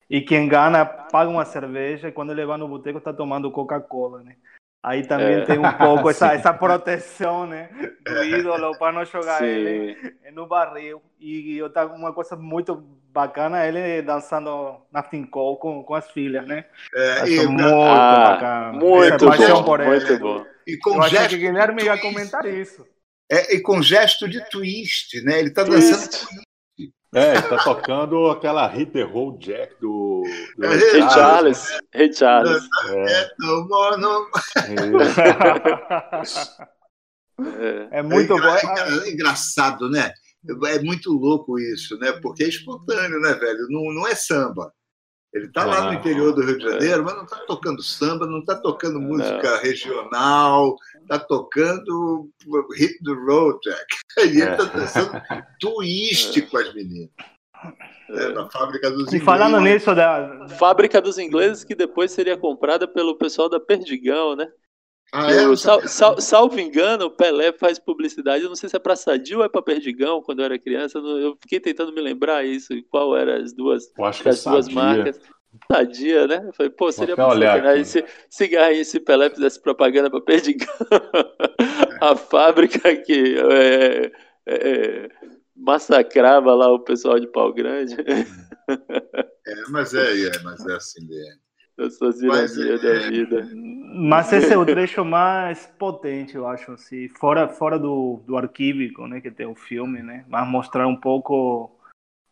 E quem gana paga uma cerveja e quando ele vai no boteco está tomando Coca-Cola, né? Aí também é. tem um pouco essa, essa proteção, né? Do ídolo para não jogar Sim. ele no barril. E outra, uma coisa muito bacana ele dançando Nothing Call com, com as filhas, né? É, e, muito ah, bacana. Muito bom, por ele. muito bom. E com Eu gesto que Guilherme ia comentar isso. É, e com gesto de twist, né? Ele está dançando é, ele tá tocando aquela Hit the Roll Jack do. do é, Ray Charles. Ray Charles. É. É, é muito é, bom. É, engraçado, né? É muito louco isso, né? Porque é espontâneo, né, velho? Não, não é samba. Ele está lá no interior do Rio de Janeiro, mas não está tocando samba, não está tocando música regional, está tocando hit the road, Jack. E ele está dançando twist com as meninas. É, na fábrica dos ingleses. E falando nisso da fábrica dos ingleses que depois seria comprada pelo pessoal da Perdigão, né? Ah, é? sal, sal, salvo engano, o Pelé faz publicidade, eu não sei se é para Sadio ou é para Perdigão, quando eu era criança, eu fiquei tentando me lembrar isso, qual eram as duas, as é duas marcas. Sadia, né? Eu falei, pô, seria muito sacanagem se, se Garrinha e Pelé fizesse propaganda para Perdigão, a fábrica que é, é, é, massacrava lá o pessoal de Pau Grande. É, mas é, é mas é assim mesmo essas ironias é, da vida. Mas esse é o trecho mais potente, eu acho, assim, fora, fora do, do arquívico, né, que tem o filme, né, mas mostrar um pouco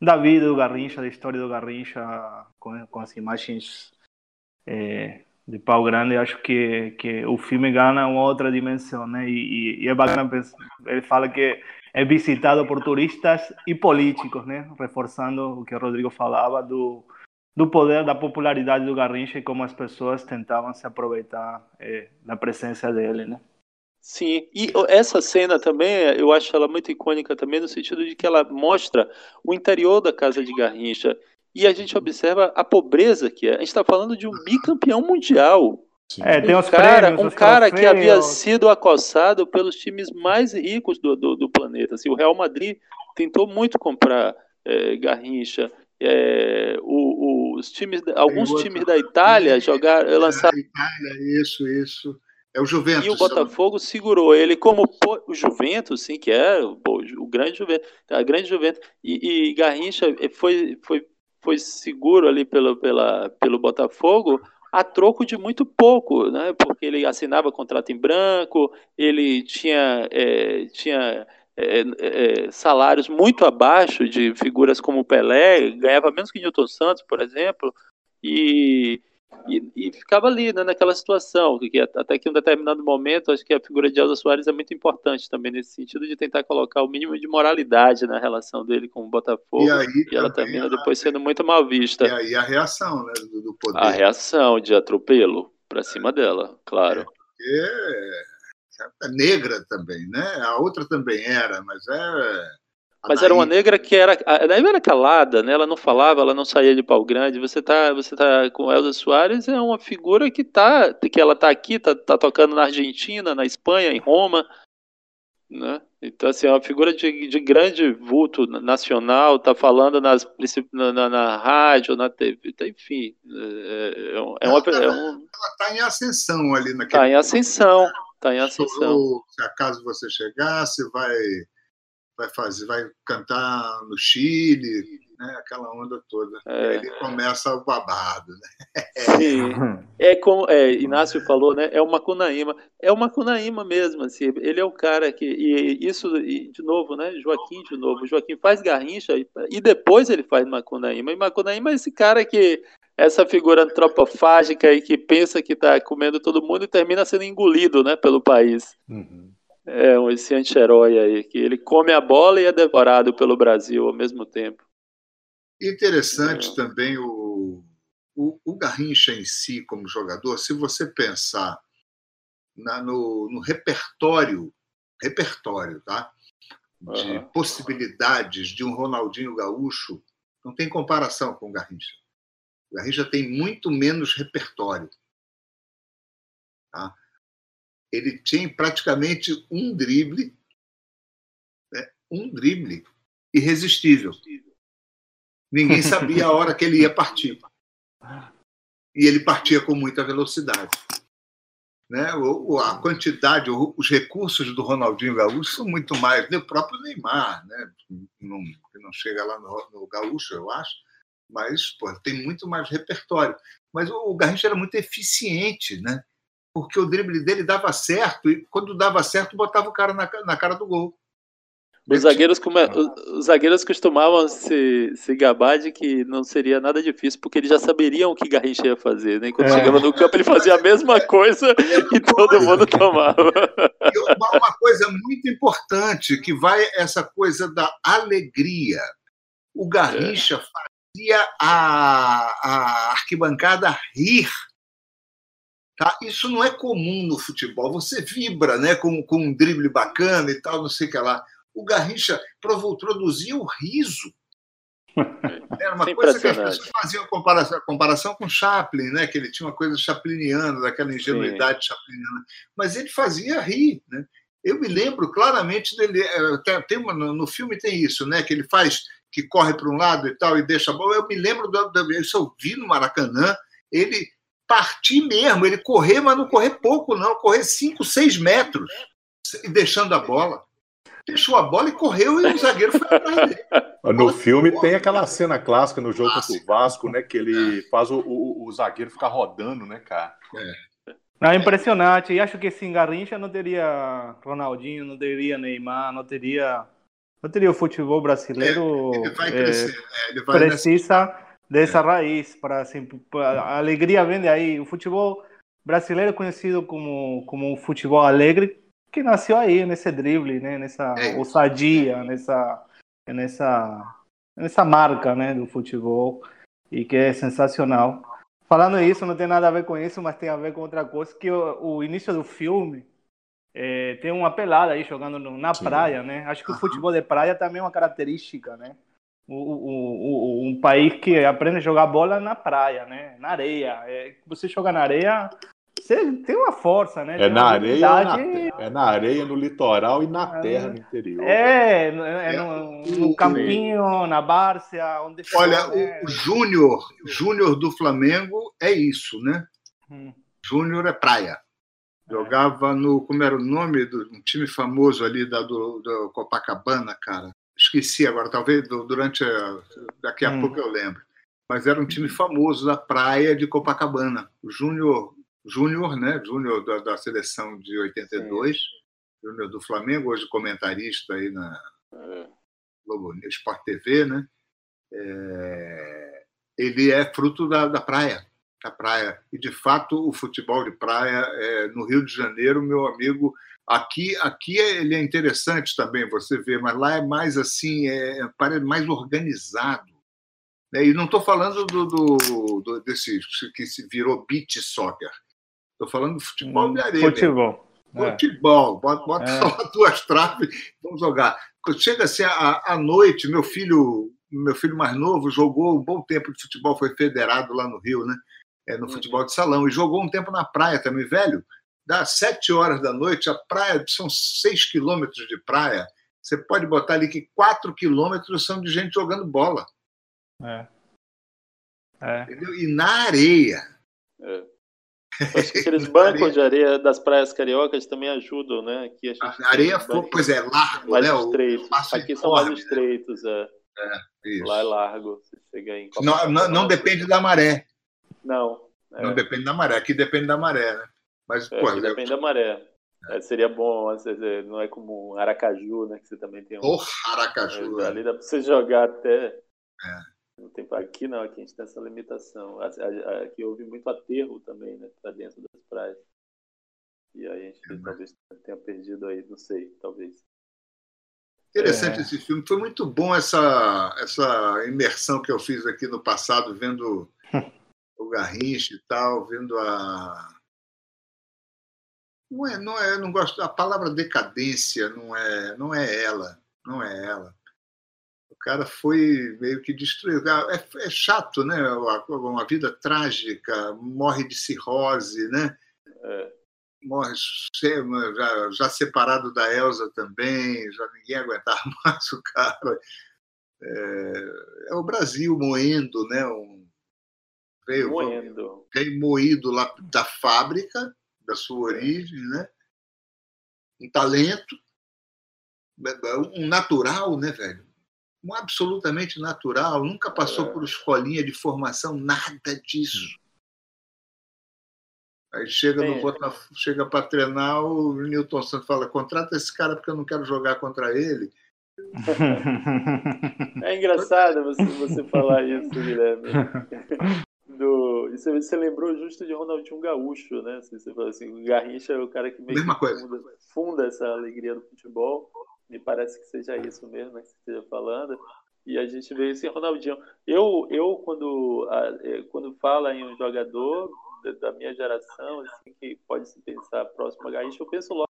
da vida do Garrincha, da história do Garrincha, com, com as imagens é, de pau grande, acho que, que o filme ganha uma outra dimensão, né, e, e é bacana, ele fala que é visitado por turistas e políticos, né, reforçando o que o Rodrigo falava do do poder, da popularidade do Garrincha e como as pessoas tentavam se aproveitar é, da presença dele, né? Sim, e essa cena também, eu acho ela muito icônica também no sentido de que ela mostra o interior da casa de Garrincha e a gente observa a pobreza que é. A gente está falando de um bicampeão mundial. É, tem um os cara, prêmios, um cara que havia sido acossado pelos times mais ricos do, do, do planeta. Assim, o Real Madrid tentou muito comprar é, Garrincha. É, o, os times, alguns times da Itália jogaram, lançaram. Itália, isso, isso. É o Juventus. E o Botafogo segurou ele como o Juventus, sim, que é o, o grande Juventus, a grande Juventus. E, e Garrincha foi, foi, foi seguro ali pelo, pela, pelo Botafogo a troco de muito pouco, né? Porque ele assinava contrato em branco, ele tinha, é, tinha é, é, salários muito abaixo de figuras como Pelé, ganhava menos que Newton Santos, por exemplo, e, e, e ficava ali né, naquela situação, que até que em um determinado momento, acho que a figura de Elza Soares é muito importante também nesse sentido de tentar colocar o mínimo de moralidade na relação dele com o Botafogo, e, aí, e ela termina depois sendo muito mal vista. E aí a reação né, do, do poder. A reação de atropelo para cima dela, claro. É, é negra também, né? A outra também era, mas é. Mas era uma negra que era, era calada, né? Ela não falava, ela não saía de pau grande. Você tá, você tá com Elza Soares é uma figura que tá, que ela tá aqui, tá, tá tocando na Argentina, na Espanha, em Roma, né? Então, assim, é uma figura de, de grande vulto nacional, está falando nas, na, na, na, rádio, na TV, tá, enfim. É, é, é uma, ela está em ascensão ali naquele. Está em ascensão, está em ascensão. Se acaso você chegasse, vai, vai fazer, vai cantar no Chile, né? Aquela onda toda. É. Aí ele começa o babado, né? Sim. É como é, Inácio falou, né? É uma Cunaíma. É uma Cunaíma mesmo, assim. Ele é o cara que. E isso, e de novo, né? Joaquim, de novo. Joaquim faz garrincha e, e depois ele faz Macunaíma. E Macunaíma é esse cara que. Essa figura antropofágica e que pensa que está comendo todo mundo e termina sendo engolido né, pelo país. Uhum. É esse anti-herói aí, que ele come a bola e é devorado pelo Brasil ao mesmo tempo. Interessante é. também o, o, o, Garrincha em si, como jogador, se você pensar na, no, no, repertório, repertório, tá? De uhum. possibilidades de um Ronaldinho Gaúcho, não tem comparação com o Garrincha. O Garrincha tem muito menos repertório. Tá? Ele tinha praticamente um drible, né? um drible irresistível. Ninguém sabia a hora que ele ia partir. E ele partia com muita velocidade. Né? A quantidade, os recursos do Ronaldinho Gaúcho são muito mais. O próprio Neymar, né? não, não chega lá no, no Gaúcho, eu acho, mas pô, tem muito mais repertório. Mas o Garrincha era muito eficiente, né? Porque o drible dele dava certo, e quando dava certo, botava o cara na, na cara do gol. Os zagueiros, come... os zagueiros costumavam se, se gabar de que não seria nada difícil, porque eles já saberiam o que Garrincha ia fazer, né? Quando é. chegava no campo, ele fazia a mesma coisa e todo mundo tomava. E uma coisa muito importante, que vai essa coisa da alegria. O Garrincha é. fazia a, a arquibancada rir. Tá? Isso não é comum no futebol. Você vibra né, com, com um drible bacana e tal, não sei o que lá o Garrincha produzia o riso. Era uma coisa que as pessoas faziam comparação, comparação com Chaplin, né? que ele tinha uma coisa chapliniana, daquela ingenuidade Sim. chapliniana. Mas ele fazia rir. Né? Eu me lembro claramente dele. Tem, tem uma, no filme tem isso, né? que ele faz, que corre para um lado e tal, e deixa a bola. Eu me lembro, do, do, isso eu vi no Maracanã, ele partir mesmo, ele correr, mas não correr pouco, não, correr 5, 6 metros, e deixando a bola fechou a bola e correu e o zagueiro foi atrás dele. No filme tem aquela cena clássica no jogo contra o Vasco, né? Que ele é. faz o, o, o, zagueiro ficar rodando, né, cara? É. Não, impressionante. E acho que sem Garrincha não teria Ronaldinho, não teria Neymar, não teria, não teria o futebol brasileiro. É, ele vai crescer, é, ele vai precisa nessa... dessa raiz para assim, a alegria vem daí. O futebol brasileiro é conhecido como como futebol alegre que nasceu aí nesse drible, né? Nessa é. ousadia, nessa, nessa, nessa marca, né? Do futebol e que é sensacional. Falando isso, não tem nada a ver com isso, mas tem a ver com outra coisa que o, o início do filme é, tem uma pelada aí jogando no, na Sim. praia, né? Acho que o futebol de praia também é uma característica, né? O, o, o, um país que aprende a jogar bola na praia, né? Na areia. É, você joga na areia, você tem uma força, né? É na areia, na, é na areia, no litoral e na terra, no interior. É, é, é no, no, campinho, na Bárcia, onde Olha, for, né? o Júnior, Júnior do Flamengo é isso, né? Hum. Júnior é praia. Jogava no. Como era o nome do um time famoso ali da, do, do Copacabana, cara? Esqueci agora, talvez durante. A, daqui a hum. pouco eu lembro. Mas era um time famoso da praia de Copacabana. O Júnior Júnior, né? Júnior da, da, seleção de 82, Júnior do Flamengo, hoje comentarista aí na é. Globo Sport TV, né? É, ele é fruto da, da praia, da praia. E de fato o futebol de praia é, no Rio de Janeiro, meu amigo, aqui aqui é, ele é interessante também você vê, mas lá é mais assim, é, é mais organizado. Né? E não estou falando do, do, do, desse que se virou beach soccer. Estou falando de futebol de areia. Futebol. É. Futebol. Bota, bota é. só duas traves, vamos jogar. Chega assim à, noite, meu filho, meu filho mais novo jogou um bom tempo de futebol, foi federado lá no Rio, né? É, no uhum. futebol de salão, e jogou um tempo na praia também, velho. Dá sete horas da noite, a praia são seis quilômetros de praia. Você pode botar ali que quatro quilômetros são de gente jogando bola. É. É. Entendeu? E na areia. É. Acho que aqueles bancos de areia das praias cariocas também ajudam, né? Aqui a, a areia, foi, pois é, largo, mais né? Estreitos. Aqui são mais estreitos, é. é Lá é largo. Você chega em não, não, não depende da maré. Não. É. Não depende da maré. Aqui depende da maré, né? Mas, é, pô, aqui depende da maré. É, seria bom, não é como Aracaju, né? Que você também tem um. Porra, Aracaju. É, ali dá pra você jogar até. É. Não tem aqui não, aqui a gente tem essa limitação. Aqui houve muito aterro também, né, para dentro das praias. E aí a gente é, talvez tenha perdido aí, não sei, talvez. Interessante é. esse filme. Foi muito bom essa, essa imersão que eu fiz aqui no passado, vendo o Garrincha e tal, vendo a. Não é, não é, não gosto. A palavra decadência não é, não é ela, não é ela cara foi meio que destruído. Ah, é, é chato, né? Uma vida trágica, morre de cirrose, né? É. Morre já, já, separado da Elsa também, já ninguém aguentava mais o cara. É, é o Brasil moendo, né? Um, veio, moendo. veio moído lá da fábrica, da sua origem, né? Um talento, um natural, né, velho? um absolutamente natural, nunca passou é. por escolinha de formação, nada disso. Aí chega no Botafogo, chega para treinar, o Newton Santos fala: contrata esse cara porque eu não quero jogar contra ele. É engraçado você, você falar isso, Guilherme. Você, você lembrou justo de Ronaldinho Gaúcho, né? Você falou assim, o Garrincha é o cara que meio que funda, funda, essa alegria do futebol. Me parece que seja isso mesmo né, que você esteja falando. E a gente vê isso em Ronaldinho. Eu, eu quando, é, quando fala em um jogador da minha geração, assim, que pode se pensar próximo a Garrincha, eu penso logo,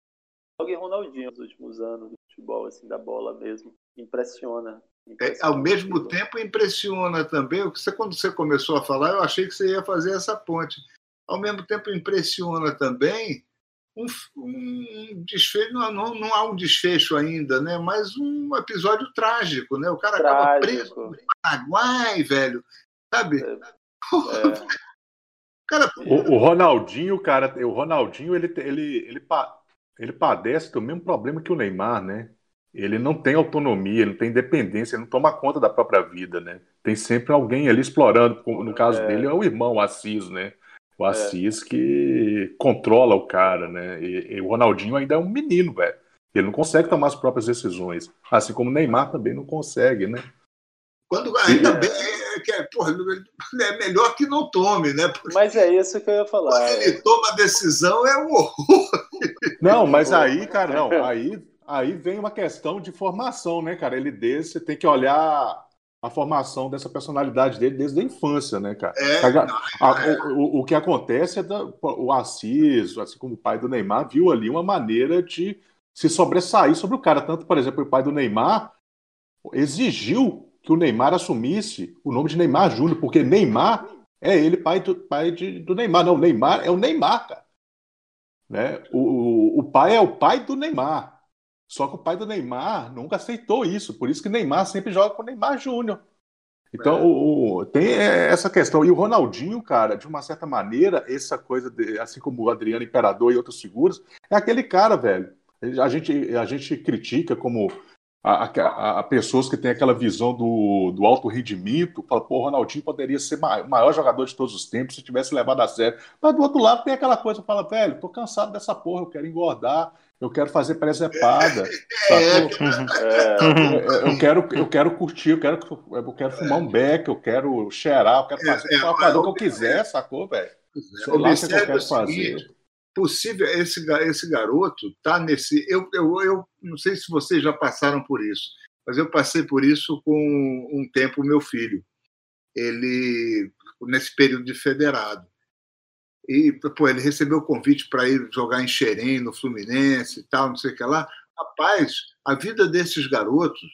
logo em Ronaldinho nos últimos anos do futebol, assim, da bola mesmo. Impressiona. É, ao mesmo tempo impressiona também, você, quando você começou a falar, eu achei que você ia fazer essa ponte. Ao mesmo tempo impressiona também um, um desfecho, não, não, não, há um desfecho ainda, né? mas um episódio trágico. Né? O cara trágico. acaba preso no Paraguai, velho. Sabe? É. É. Cara... O, o, Ronaldinho, cara, o Ronaldinho, ele, ele, ele, ele padece do mesmo problema que o Neymar, né? Ele não tem autonomia, ele não tem independência, ele não toma conta da própria vida, né? Tem sempre alguém ali explorando. No caso é. dele é o irmão, o Assis, né? O é. Assis é. que controla o cara, né? E, e, o Ronaldinho ainda é um menino, velho. Ele não consegue tomar as próprias decisões. Assim como o Neymar também não consegue, né? Quando ainda bem é, que é, porra, é melhor que não tome, né? Porque mas é isso que eu ia falar. Quando ele toma a decisão é um horror. Não, mas aí, cara, não, aí, aí vem uma questão de formação, né, cara? Ele desse, você tem que olhar a formação dessa personalidade dele desde a infância, né, cara? É, a, a, é. o, o, que acontece é da, o Assis, assim como o pai do Neymar, viu ali uma maneira de se sobressair sobre o cara. Tanto, por exemplo, o pai do Neymar exigiu que o Neymar assumisse o nome de Neymar Júnior, porque Neymar é ele, pai do, pai de, do Neymar. Não, Neymar é o Neymar, cara. Né? O, o, o pai é o pai do Neymar. Só que o pai do Neymar nunca aceitou isso, por isso que Neymar sempre joga com o Neymar Júnior. Então, é. o, o, tem essa questão. E o Ronaldinho, cara, de uma certa maneira, essa coisa, de, assim como o Adriano Imperador e outros figuras, é aquele cara, velho. A gente, a gente critica como a, a, a, pessoas que têm aquela visão do, do alto rendimento, fala, pô, o Ronaldinho poderia ser o maior jogador de todos os tempos se tivesse levado a sério. Mas do outro lado tem aquela coisa, fala, velho, tô cansado dessa porra, eu quero engordar, eu quero fazer presepada. É. é. Eu, quero, eu quero curtir, eu quero, eu quero fumar um beck, eu quero cheirar, eu quero é, fazer é, o que eu quiser, sacou, velho? Sei lá o que eu quero fazer. Possível, esse, esse garoto tá nesse. Eu, eu, eu não sei se vocês já passaram por isso, mas eu passei por isso com um tempo meu filho. Ele, nesse período de federado e pô, ele recebeu o convite para ir jogar em Xerém, no Fluminense e tal, não sei o que lá. Rapaz, a vida desses garotos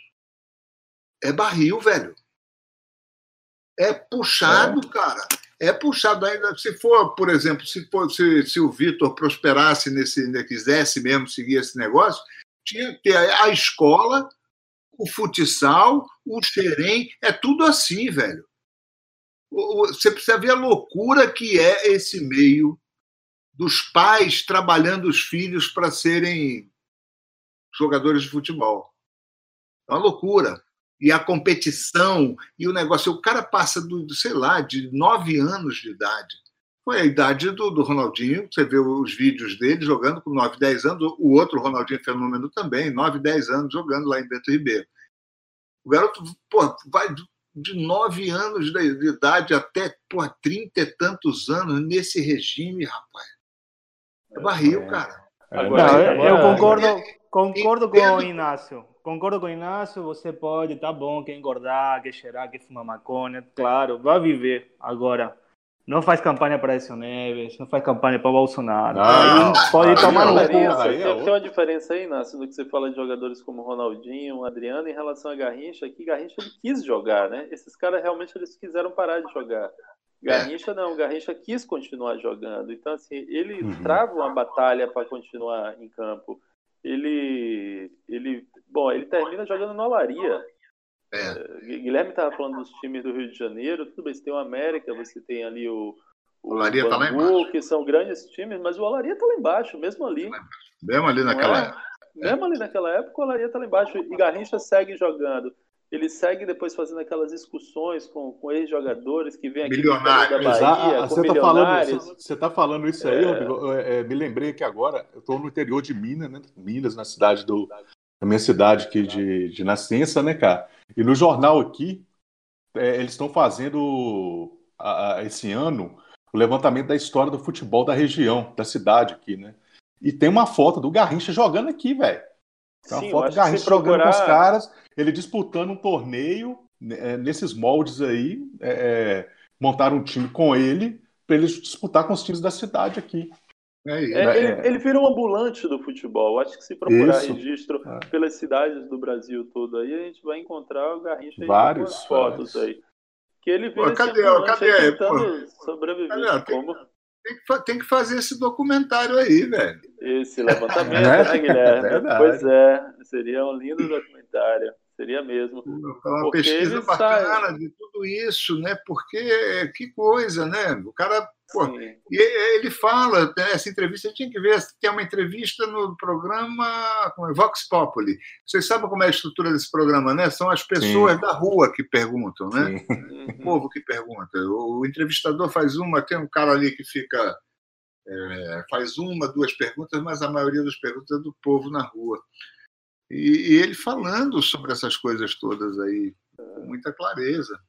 é barril, velho. É puxado, é. cara. é puxado ainda. Se for, por exemplo, se, for, se, se o Vitor prosperasse nesse, né, quisesse mesmo seguir esse negócio, tinha que ter a escola, o futsal, o xerém, é tudo assim, velho. Você precisa ver a loucura que é esse meio dos pais trabalhando os filhos para serem jogadores de futebol. É uma loucura e a competição e o negócio. O cara passa do, sei lá, de nove anos de idade. Foi a idade do, do Ronaldinho, você vê os vídeos dele jogando com 9, 10 anos, o outro Ronaldinho Fenômeno também, 9, 10 anos jogando lá em Bento Ribeiro. O garoto pô, vai de 9 anos de idade até pô, 30 e tantos anos nesse regime, rapaz. É barril, é. cara. Agora, Não, eu concordo, concordo com o Inácio concordo com o Inácio, você pode, tá bom, quer engordar, quer cheirar, quer fumar maconha, claro, vai viver. Agora, não faz campanha para Écio Neves, não faz campanha para Bolsonaro. Ah, pode tomar no cu. Tem uma diferença aí, Inácio, do que você fala de jogadores como Ronaldinho, Adriano, em relação a Garrincha, que Garrincha ele quis jogar, né? Esses caras realmente eles quiseram parar de jogar. Garrincha não, Garrincha quis continuar jogando. Então, assim, ele uhum. trava uma batalha para continuar em campo ele, ele, bom, ele termina jogando no Olaria. É. é Guilherme estava falando dos times do Rio de Janeiro, tudo bem, você tem o América, você tem ali o, o Olaria tá lá embaixo. que são grandes times, mas o Olaria está lá embaixo, mesmo ali. Mesmo ali naquela é? época. Mesmo ali naquela época, o Olaria está lá embaixo. E Garrincha segue jogando ele segue depois fazendo aquelas discussões com, com ex-jogadores que vêm aqui milionários. da Bahia, você está falando, você tá falando isso aí, é... É, me lembrei que agora eu estou no interior de Minas, né? Minas, na cidade do na minha cidade aqui de, de nascença, né, cara? E no jornal aqui, é, eles estão fazendo a, a, esse ano o levantamento da história do futebol da região, da cidade aqui, né? E tem uma foto do Garrincha jogando aqui, velho. Tem uma Sim, foto do Garrincha procurar... jogando com os caras, ele disputando um torneio né, é, nesses moldes aí, é, é, montaram um time com ele para ele disputar com os times da cidade aqui. É, é, ele, ele vira um ambulante do futebol. Acho que se procurar isso. registro é. pelas cidades do Brasil todo aí, a gente vai encontrar o Garrincha vários fotos aí. Que ele vira Pô, cadê, cadê? tentando sobreviver. Cadê? Como? Tem que, tem que fazer esse documentário aí, velho. Esse levantamento, é, né, Guilherme? É pois é, seria um lindo documentário. Seria mesmo. Uma pesquisa bacana sai... de tudo isso, né? Porque que coisa, né? O cara. Pô, e ele fala, né, essa entrevista, tinha que ver, tem uma entrevista no programa como é, Vox Populi. Vocês sabem como é a estrutura desse programa, né? São as pessoas Sim. da rua que perguntam, né? O povo que pergunta. O entrevistador faz uma, tem um cara ali que fica. É, faz uma, duas perguntas, mas a maioria das perguntas é do povo na rua. E, e ele falando sobre essas coisas todas aí, com muita clareza.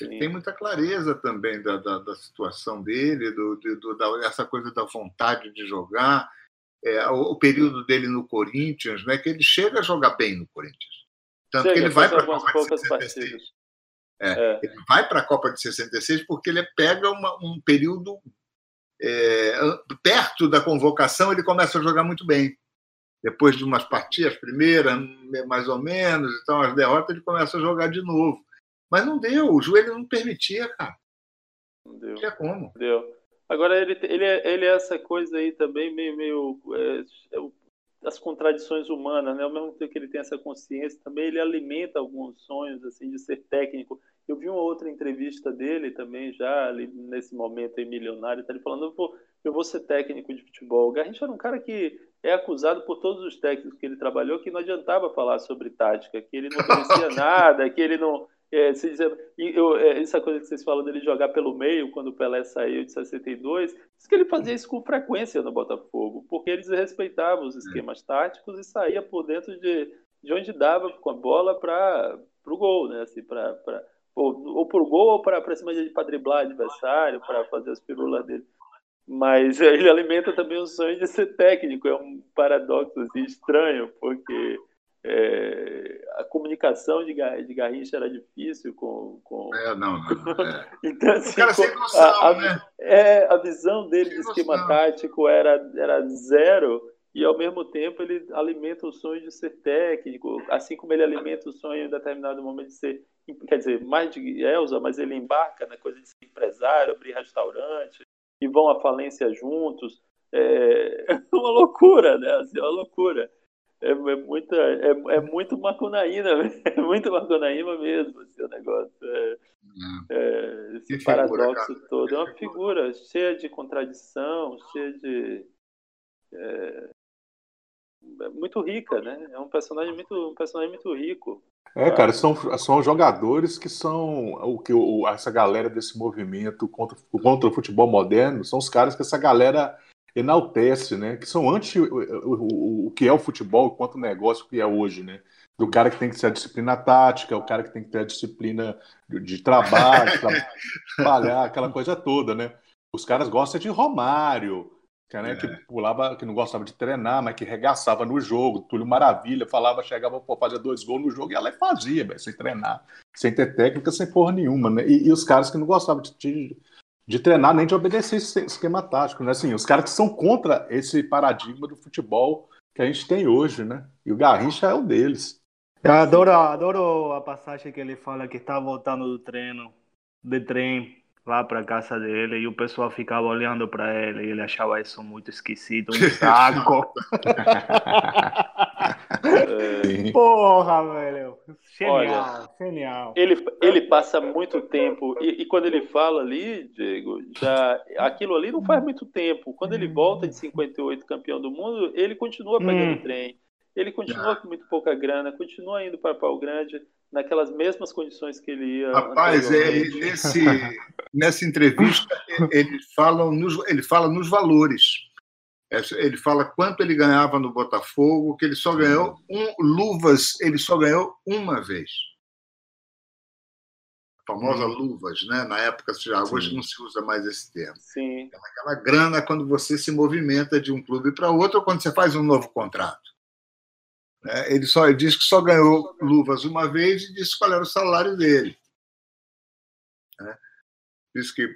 Ele tem muita clareza também da, da, da situação dele, do, do, da, essa coisa da vontade de jogar, é, o, o, período dele no Corinthians, né, que ele chega a jogar bem no Corinthians. Tanto chega, que ele vai para a Copa de 66. É, é. Ele vai para a Copa de 66 porque ele pega uma, um período é, perto da convocação, ele começa a jogar muito bem depois de umas partidas, primeiras, mais ou menos, então as derrotas, ele começa a jogar de novo. Mas não deu, o joelho não permitia, cara. Não deu. Tinha como. Deu. Agora, ele, ele, ele é essa coisa aí também, meio. meio é, é, as contradições humanas, né? Ao mesmo tempo que ele tem essa consciência, também ele alimenta alguns sonhos, assim, de ser técnico. Eu vi uma outra entrevista dele também, já ali nesse momento aí, milionário, tá ele falando, vou, eu vou ser técnico de futebol. O Garrincha era um cara que é acusado por todos os técnicos que ele trabalhou que não adiantava falar sobre tática, que ele não conhecia nada, que ele não. É, se dizer, eu, é, essa coisa que vocês falam dele jogar pelo meio quando o Pelé saiu de 62, diz que ele fazia isso com frequência no Botafogo, porque eles respeitavam os esquemas táticos e saía por dentro de, de onde dava com a bola para o gol, né? Assim, pra, pra, ou, ou por gol ou para cima de para driblar adversário, para fazer as pirulas dele mas ele alimenta também o sonho de ser técnico. É um paradoxo assim, estranho, porque é, a comunicação de, de Garrincha era difícil com. com... É, não, não. É. então, assim, o cara sem noção, a, né? É, a visão dele sem de esquema noção. tático era, era zero. e ao mesmo tempo ele alimenta o sonho de ser técnico, assim como ele alimenta o sonho em determinado momento de ser, quer dizer, mais de Elza, mas ele embarca na coisa de ser empresário, abrir restaurante, e vão à falência juntos. É, é uma loucura, né? Assim, é uma loucura. É, é, muita, é, é muito macunaína, é muito macunaína mesmo assim, o negócio. É, é, esse paradoxo figura, todo. É uma figura cheia de contradição, cheia de. É, é, muito rica, né? É um personagem muito, um personagem muito rico. É, cara, são, são jogadores que são o que o, essa galera desse movimento contra, contra o futebol moderno, são os caras que essa galera enaltece, né? Que são anti o, o, o que é o futebol quanto negócio que é hoje, né? Do cara que tem que ter a disciplina tática, o cara que tem que ter a disciplina de, de trabalho, trabalhar, aquela coisa toda, né? Os caras gostam de Romário, Cara, é. que pulava, que não gostava de treinar, mas que regaçava no jogo. Túlio Maravilha falava, chegava, pô, fazia dois gols no jogo e ela fazia, véio, sem treinar, sem ter técnica, sem porra nenhuma, né? E, e os caras que não gostavam de, de, de, treinar nem de obedecer esse esquema tático, né? Assim, os caras que são contra esse paradigma do futebol que a gente tem hoje, né? E o Garrincha é um deles. Eu adoro, adoro a passagem que ele fala que está voltando do treino, de trem lá para casa dele e o pessoal ficava olhando para ele e ele achava isso muito esquisito, um saco. Porra, velho. Genial, Olha, genial. Ele, ele passa muito tempo e, e, quando ele fala ali, Diego, já aquilo ali não faz muito tempo. Quando ele volta de 58 campeão do mundo, ele continua pegando hum. trem. Ele continua com muito pouca grana, continua indo para Pau Grande naquelas mesmas condições que ele ia. Rapaz, é, nesse, nessa entrevista ele fala, nos, ele fala nos valores. É, ele fala quanto ele ganhava no Botafogo, que ele só ganhou um luvas, ele só ganhou uma vez. A famosa hum. luvas, né? Na época já hoje não se usa mais esse termo. Sim. É aquela grana quando você se movimenta de um clube para outro, ou quando você faz um novo contrato. Né? Ele só ele disse que só ganhou luvas uma vez e disse qual era o salário dele. Né? Disse que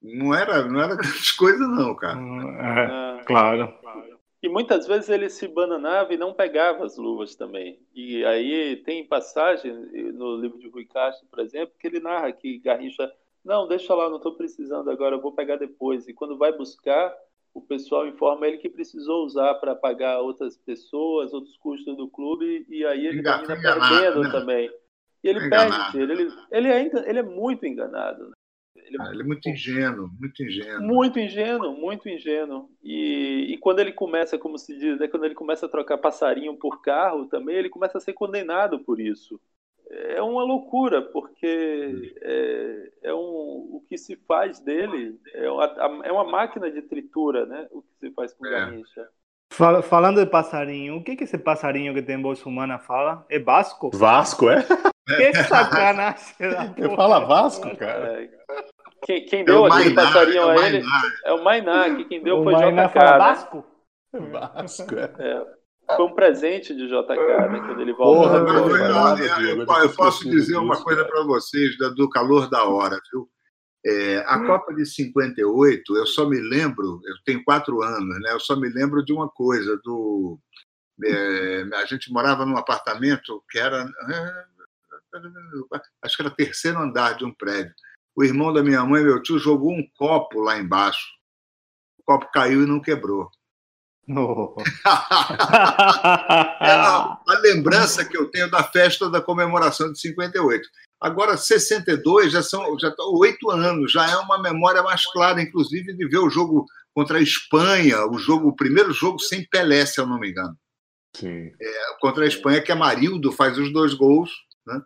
não era, não era grande coisa, não, cara. É, claro. E muitas vezes ele se bananava e não pegava as luvas também. E aí tem passagem no livro de Rui Castro, por exemplo, que ele narra que Garrincha, não, deixa lá, não estou precisando agora, eu vou pegar depois. E quando vai buscar, o pessoal informa ele que precisou usar para pagar outras pessoas, outros custos do clube, e aí ele termina perdendo né? também. E ele enganado. perde, ele, ele, ainda, ele é muito enganado. Né? Ele, é, ah, ele é muito ingênuo, muito ingênuo. Muito ingênuo, muito ingênuo. E, e quando ele começa, como se diz, né, quando ele começa a trocar passarinho por carro também, ele começa a ser condenado por isso é uma loucura, porque é, é, um, o que se faz dele é uma, é uma máquina de tritura, né? O que se faz com o é. Garrincha. falando de passarinho, o que, que esse passarinho que tem voz humana fala? É Vasco? Vasco, é? Que sacanagem! Ele fala Vasco, cara. É. Quem, quem deu é aquele Mainá, passarinho é a ele é o Mainá, que quem deu o foi o. Né? Vasco? Vasco, é. É. Foi um presente de JK, né, quando ele volta. Porra, eu, eu posso dizer uma coisa para vocês do calor da hora, viu? É, a Copa de 58, eu só me lembro, eu tenho quatro anos, né? Eu só me lembro de uma coisa, do é, a gente morava num apartamento que era é, acho que era terceiro andar de um prédio. O irmão da minha mãe, meu tio, jogou um copo lá embaixo. O copo caiu e não quebrou. Oh. é a, a, lembrança que eu tenho da festa da comemoração de 58. Agora, 62 já são já tá oito anos, já é uma memória mais clara, inclusive, de ver o jogo contra a Espanha, o jogo, o primeiro jogo sem Pelé, se eu não me engano. Sim. É, contra a Espanha, que é Marildo, faz os dois gols. Né?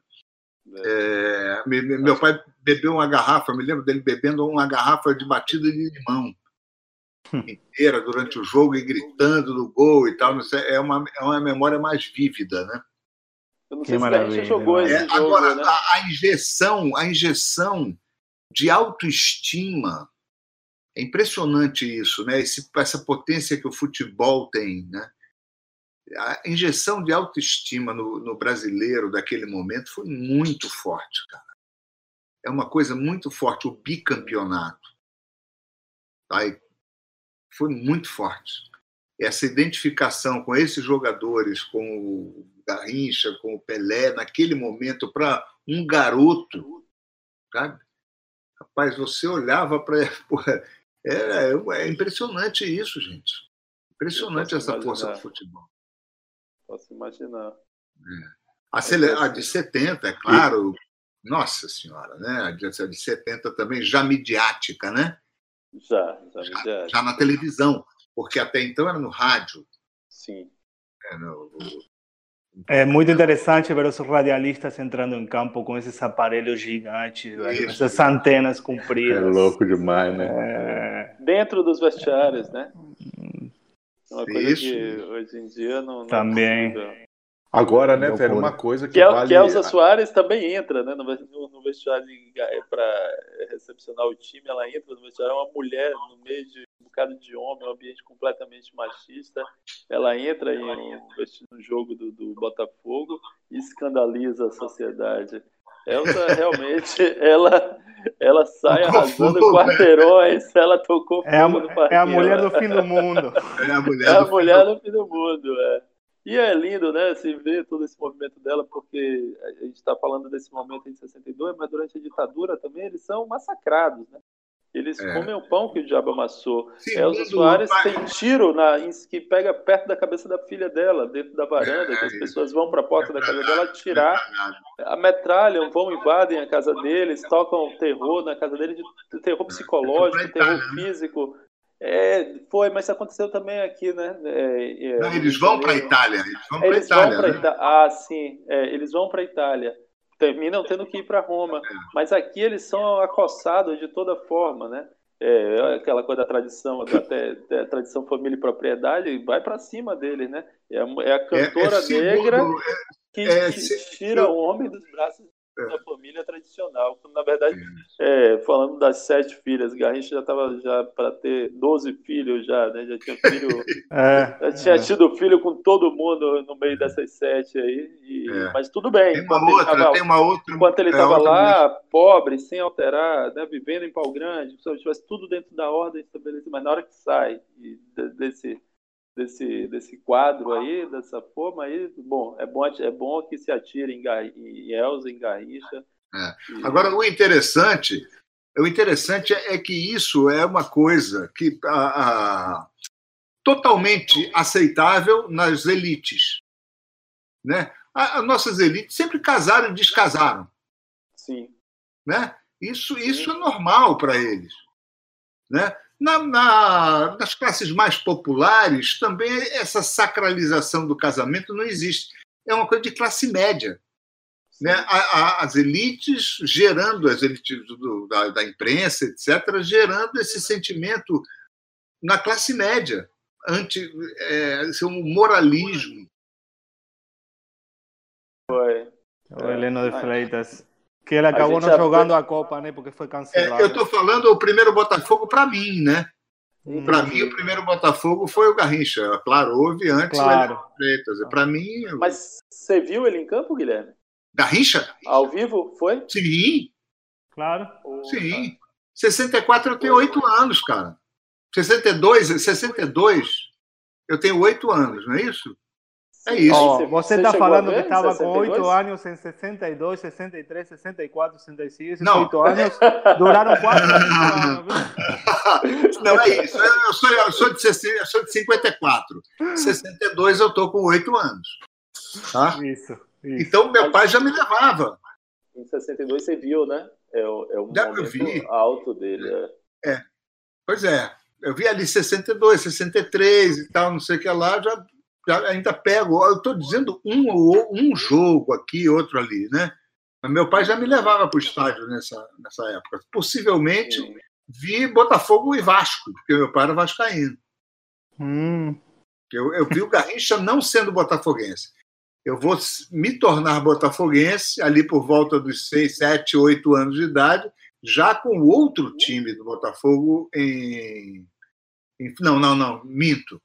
É, meu pai bebeu uma garrafa, me lembro dele bebendo uma garrafa de batida de limão inteira durante o jogo e gritando no gol e tal. É uma, é uma memória mais vívida, né? Eu não sei que se a gente jogou esse é, jogo, Agora, né? a, a, injeção, a injeção de autoestima, é impressionante isso, né? Esse, essa potência que o futebol tem, né? A injeção de autoestima no, no brasileiro daquele momento foi muito forte, cara. É uma coisa muito forte, o bicampeonato. Aí, foi muito forte. essa identificação com esses jogadores, com o Garrincha, com o Pelé, naquele momento, para um garoto, sabe? Rapaz, você olhava para. É, é impressionante isso, gente. Impressionante essa imaginar. força do futebol. Posso imaginar. É. A, a, de 70, é claro. Nossa Senhora, né? A de 70 também já midiática, né? Já, já, já, já na televisão, porque até então era no rádio. Sim. É, no, é muito interessante ver os radialistas entrando em campo com esses aparelhos gigantes, Isso. essas antenas compridas. É louco demais, né? É... Dentro dos vestiários, né? É uma coisa Isso. que hoje em dia não. não Também. É Agora, né, velho, uma coisa que Kel, vale... Kelsa Soares também entra, né, no, no vestiário para recepcionar o time, ela entra no vestiário, é uma mulher no meio de um bocado de homem, um ambiente completamente machista, ela entra em um, no jogo do, do Botafogo e escandaliza a sociedade. Elsa realmente, ela, ela sai arrasando quarteirões, ela tocou é a, no É a mulher do fim do mundo. É a mulher, é a mulher do fim do mundo, é. E é lindo, né, se ver todo esse movimento dela, porque a gente está falando desse momento em 62, mas durante a ditadura também eles são massacrados, né? Eles é. comem o pão que o diabo amassou. Sim, Elza Soares tem tiro na, que pega perto da cabeça da filha dela, dentro da varanda, é, que as pessoas vão para a porta da casa dela atirar, a metralham, vão, invadem a casa deles, tocam terror na casa deles, terror psicológico, terror físico. É, foi, mas isso aconteceu também aqui, né? É, é, Não, eles vão para a Itália. Eles vão para Itália. Né? Ita... Ah, sim. É, eles vão para a Itália. Terminam tendo que ir para Roma. É. Mas aqui eles são acossados de toda forma, né? É, aquela coisa da tradição, até, da tradição família e propriedade, vai para cima deles, né? É, a cantora negra que, que tira o homem dos braços é. da família tradicional. Na verdade, é, falando das sete filhas, Garrincha já estava já para ter 12 filhos já, né? Já tinha filho, é, já tinha é. tido filho com todo mundo no meio dessas sete aí. E, é. Mas tudo bem. Tem uma outra, tava, tem uma outra. Enquanto ele estava é lá, pobre, sem alterar, né, vivendo em pau grande, se tivesse tudo dentro da ordem estabelecida, mas na hora que sai desse desse, desse quadro aí, dessa forma aí, bom, é bom, é bom que se atire em, em Elza, em Garrincha. É. Agora, o interessante, o interessante é que isso é uma coisa que a, a, totalmente aceitável nas elites, né? As nossas elites sempre casaram e descasaram. Sim. Né? Isso, isso é normal para eles. Né? Na, na, nas classes mais populares, também essa sacralização do casamento não existe. É uma coisa de classe média. Né? A, a, as elites gerando, as elites do, da, da, imprensa, etc., gerando esse sentimento na classe média, anti, é, esse um moralismo. Foi. O Heleno de Freitas. Que ele acabou não jogando a Copa, né? Porque foi cancelado. É, eu estou falando o primeiro Botafogo para mim, né? Hum. Para mim, o primeiro Botafogo foi o Garrincha. Claro, houve antes claro. o Para mim. Mas você viu ele em campo, Guilherme? Garrincha? Ao vivo, foi? Sim. Claro. Sim. 64 eu tenho 8 anos, cara. 62, 62 eu tenho 8 anos, não é isso? É isso. Oh, você está falando que estava com 8 anos em 62, 63, 64, 65, 68 anos. Duraram 4 anos. Não é isso. Eu sou, eu sou, de, 60, eu sou de 54. 62 eu estou com 8 anos. Tá? Isso, isso, Então meu pai já me levava. Em 62 você viu, né? É o, é o já momento alto dele. É. é. Pois é. Eu vi ali 62, 63 e tal, não sei o que lá, já ainda pego, eu estou dizendo um, um jogo aqui, outro ali, né? Meu pai já me levava para o estádio nessa, nessa época. Possivelmente vi Botafogo e Vasco, porque meu pai era vascaíno. Hum. Eu, eu vi o Garrincha não sendo botafoguense. Eu vou me tornar botafoguense ali por volta dos 6, 7, 8 anos de idade, já com outro time do Botafogo em. em não, não, não, minto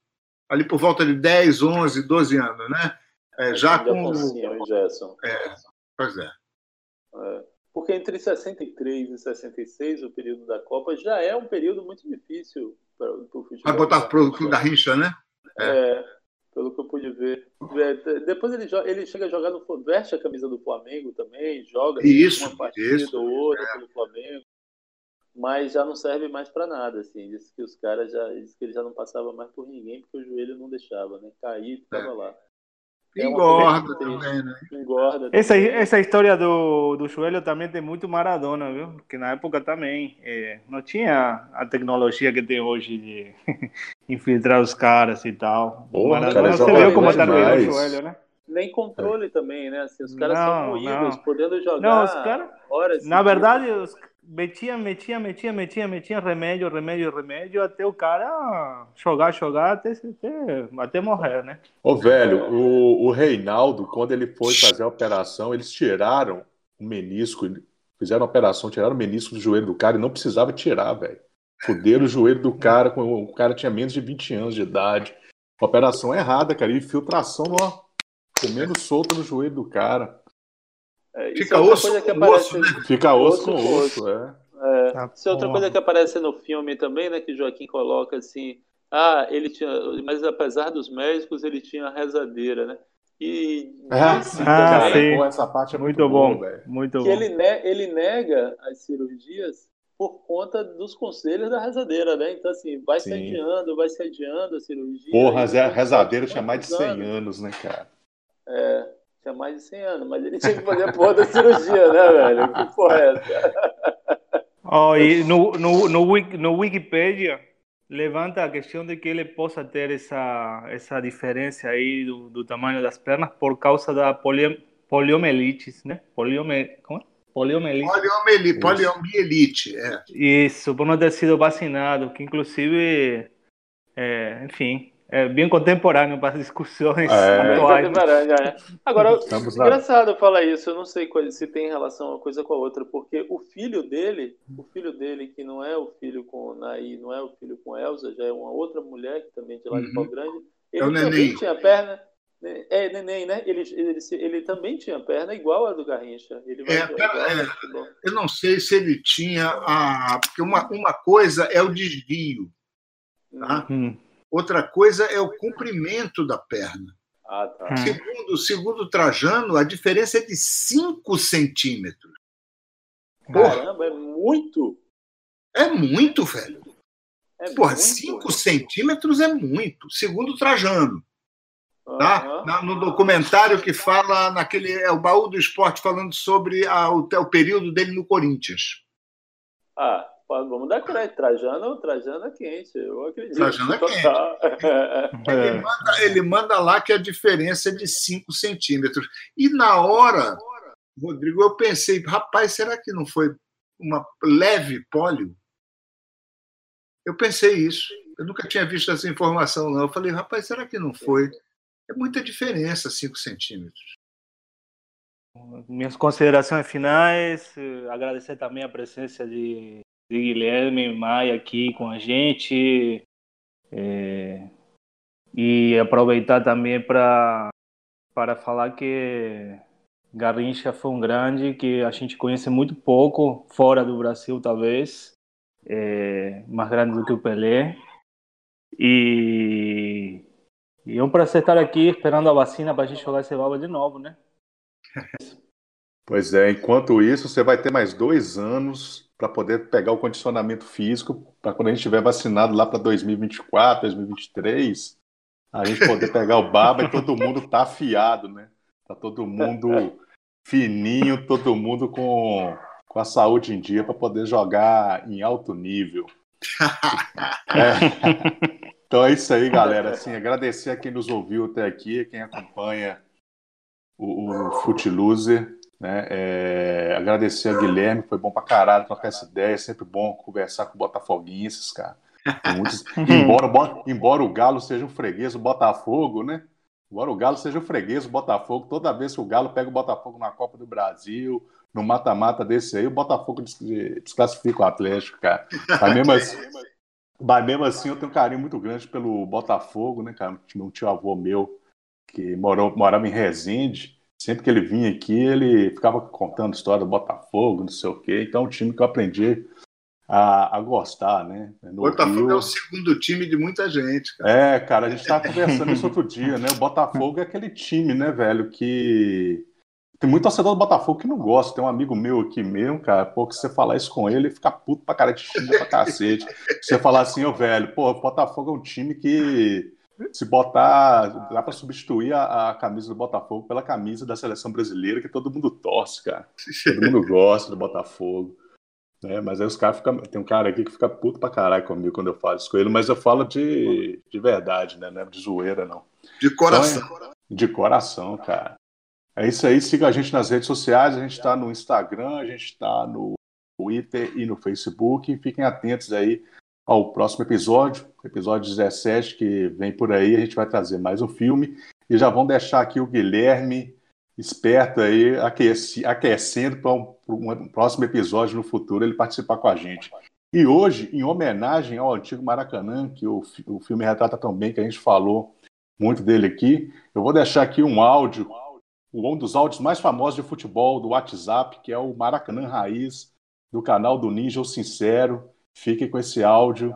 ali por volta de 10, 11, 12 anos, né? É, já com. Foncinho, Gerson. É, pois é. é. Porque entre 63 e 66, o período da Copa, já é um período muito difícil para o futebol. Vai botar para o Garrincha, né? É, pelo que eu pude ver. É, depois ele, joga, ele chega a jogar no veste a camisa do Flamengo também, joga isso, uma partida isso, ou outra é. pelo Flamengo. Mas já não serve mais para nada, assim. Disse que os caras já. Disse que ele já não passava mais por ninguém porque o joelho não deixava, né? Cair e ficava É. lá. Engorda coisa triste. também, né? Engorda. Essa, também. essa história do, do joelho também tem muito Maradona, viu? Porque na época também eh, não tinha a tecnologia que tem hoje de infiltrar os caras e tal. Pô, Maradona cara, você viu como tá doendo o demais. joelho, né? Nem controle também, né? Assim, os caras Não, são moídos, podendo jogar Não, os caras- horas. Na verdade, os, metia, metia, metia, metia, metia remédio, remédio, remédio, até o cara jogar, jogar, até, até, até morrer, né? Ô, velho, o, o Reinaldo, quando ele foi fazer a operação, eles tiraram o menisco, fizeram a operação, tiraram o menisco do joelho do cara e não precisava tirar, velho. Fuderam o joelho do cara, o cara tinha menos de 20 anos de idade. Operação errada, cara, e infiltração, ó, comendo solto no joelho do cara. É, Fica é osso coisa que com aparece. osso, né? Fica osso Osso com com osso, é. É, Tá isso é outra coisa que aparece no filme também, né? Que Joaquim coloca assim. Ah, ele tinha. Mas apesar dos médicos, ele tinha a rezadeira, né? E Ah, sim, Ah, cara, sim. pô, essa parte é muito, Muito bom, boa, velho. muito que bom. ele, ne ele nega as cirurgias por conta dos conselhos da rezadeira, né? Então, assim, vai se Sim. adiando, vai se adiando a cirurgia. Porra, a rezadeira de tinha mais de quantos 100 anos? anos, né, cara? É, tinha mais de 100 anos, mas ele tinha que fazer a porra da cirurgia, né, velho? Que porra é essa? Oh, e no, no, no, Wik- no Wikipedia levanta a questão de que ele possa ter essa, essa diferença aí do, do tamanho das pernas por causa da polio, poliomielite, né? Poliome, como é? Poliomielite. Poliomielite, poliomielite, é. Isso, por não ter sido vacinado, que inclusive, é, enfim, é bem contemporâneo para as discussões É. atuais. né? Contemporânea, é. Agora, engraçado falar isso, eu não sei se tem relação uma coisa com a outra, porque o filho dele, o filho dele, que não é o filho com Naí, não é o filho com Elza, já é uma outra mulher que também é de lá de Uhum. Pau Grande, ele É o também neném. tinha perna. né? É, neném, né? Ele, ele, ele também tinha perna igual a do Garrincha. Ele vai É, pera- é. futebol. Eu não sei se ele tinha a. Porque uma, uma coisa é o desvio, tá? Hum, outra coisa é o comprimento da perna. Ah, tá. Hum. Segundo, segundo Trajano, a diferença é de 5 centímetros. Porra, Caramba, é muito. é muito, velho. É Porra, muito. 5 centímetros é muito, segundo Trajano. Tá? Na- No documentário que fala naquele. É o baú do esporte falando sobre a- o, o período dele no Corinthians. Ah, vamos dar crédito. Trajano, Trajano é quente, eu acredito. Trajano é quente. Total. Ele é. manda, ele manda lá que a diferença é de 5 centímetros. E na hora, Rodrigo, eu pensei, rapaz, será que não foi uma leve pólio? Eu pensei isso. Eu nunca tinha visto essa informação, não. Eu falei, rapaz, será que não foi? É muita diferença, 5 centímetros. Minhas considerações finais, agradecer também a presença de Guilherme Maia aqui com a gente eh, e aproveitar também para para falar que Garrincha foi um grande que a gente conhece muito pouco fora do Brasil talvez eh, mais grande do que o Pelé e, e é um prazer estar aqui esperando a vacina para a gente jogar esse baba de novo, né? Pois é, enquanto isso, você vai ter mais dois anos para poder pegar o condicionamento físico para quando a gente estiver vacinado lá para 2024, 2023, a gente poder pegar o baba e todo mundo tá afiado, né? Tá todo mundo fininho, todo mundo com, com a saúde em dia para poder jogar em alto nível. É. Então é isso aí, galera. Assim, agradecer a quem nos ouviu até aqui, quem acompanha o, o Footloser. Né? É, agradecer a Guilherme, foi bom pra caralho trocar essa ideia, é sempre bom conversar com botafoguenses, cara. Tem muitos- embora, o Bo- embora o Galo seja um freguês do Botafogo, né? Embora o Galo seja um freguês do Botafogo, toda vez que o Galo pega o Botafogo na Copa do Brasil, no mata-mata desse aí, o Botafogo des- desclassifica o Atlético, cara. Mas mesmo assim, mas mesmo assim eu tenho um carinho muito grande pelo Botafogo, né, cara? Um tio avô meu que morou, morava em Resende. Sempre que ele vinha aqui, ele ficava contando história do Botafogo, não sei o quê. Então, é um time que eu aprendi a, a gostar, né? No Botafogo Rio... é o segundo time de muita gente, cara. É, cara, a gente estava conversando isso outro dia, né? O Botafogo é aquele time, né, velho, que tem muito torcedor do Botafogo que não gosta. Tem um amigo meu aqui mesmo, cara, pô, que você falar isso com ele, ele fica puto pra cara de xinga pra cacete. você falar assim, ô velho, pô, o Botafogo é um time que se botar, dá para substituir a, a, camisa do Botafogo pela camisa da seleção brasileira, que todo mundo torce, cara. Todo mundo gosta do Botafogo. É, mas aí os caras ficam. Tem um cara aqui que fica puto pra caralho comigo quando eu falo isso com ele, mas eu falo de, de verdade, né? Não é de zoeira, não. De coração. Então, é, de coração, cara. É isso aí, siga a gente nas redes sociais, a gente está no Instagram, a gente está no Twitter e no Facebook. Fiquem atentos aí ao próximo episódio, episódio 17, que vem por aí. A gente vai trazer mais um filme. E já vão deixar aqui o Guilherme esperto aí, aquecendo para um, um, próximo episódio no futuro ele participar com a gente. E hoje, em homenagem ao antigo Maracanã, que o, o filme retrata tão bem, que a gente falou muito dele aqui, eu vou deixar aqui um áudio, um dos áudios mais famosos de futebol do WhatsApp, que é o Maracanã Raiz, do canal do Ninja o Sincero. Fique com esse áudio,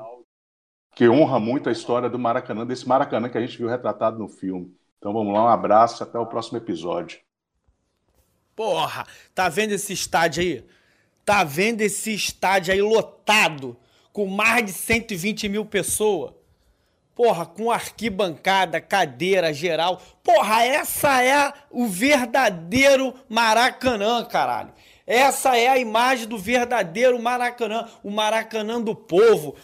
que honra muito a história do Maracanã, desse Maracanã que a gente viu retratado no filme. Então vamos lá, um abraço, até o próximo episódio. Porra, tá vendo esse estádio aí? Tá vendo esse estádio aí lotado, com mais de 120 mil pessoas? Porra, com arquibancada, cadeira, geral. Porra, essa é o verdadeiro Maracanã, caralho. Essa é a imagem do verdadeiro Maracanã, o Maracanã do povo,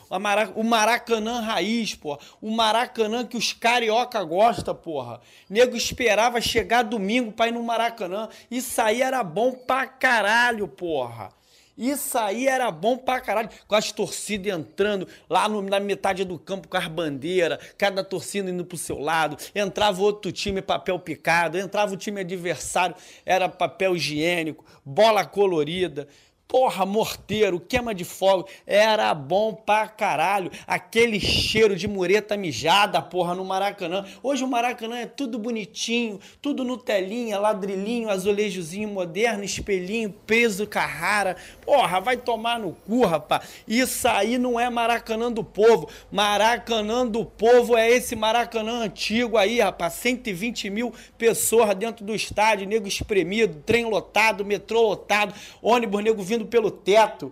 o Maracanã raiz, porra. O Maracanã que os carioca gostam, porra. Nego esperava chegar domingo pra ir no Maracanã. Isso aí era bom pra caralho, porra. Isso aí era bom pra caralho. Com as torcidas entrando lá no, na metade do campo com as bandeiras, cada torcida indo pro seu lado. Entrava outro time, papel picado. Entrava o time adversário, era papel higiênico, bola colorida. Porra, morteiro, queima de fogo, era bom pra caralho. Aquele cheiro de mureta mijada, porra, no Maracanã. Hoje o Maracanã é tudo bonitinho, tudo Nutelinha, ladrilhinho, azulejozinho moderno, espelhinho, peso Carrara. Porra, vai tomar no cu, rapaz. Isso aí não é Maracanã do povo. Maracanã do povo é esse Maracanã antigo aí, rapaz. 120 mil pessoas dentro do estádio, nego espremido, trem lotado, metrô lotado, ônibus nego vindo pelo teto.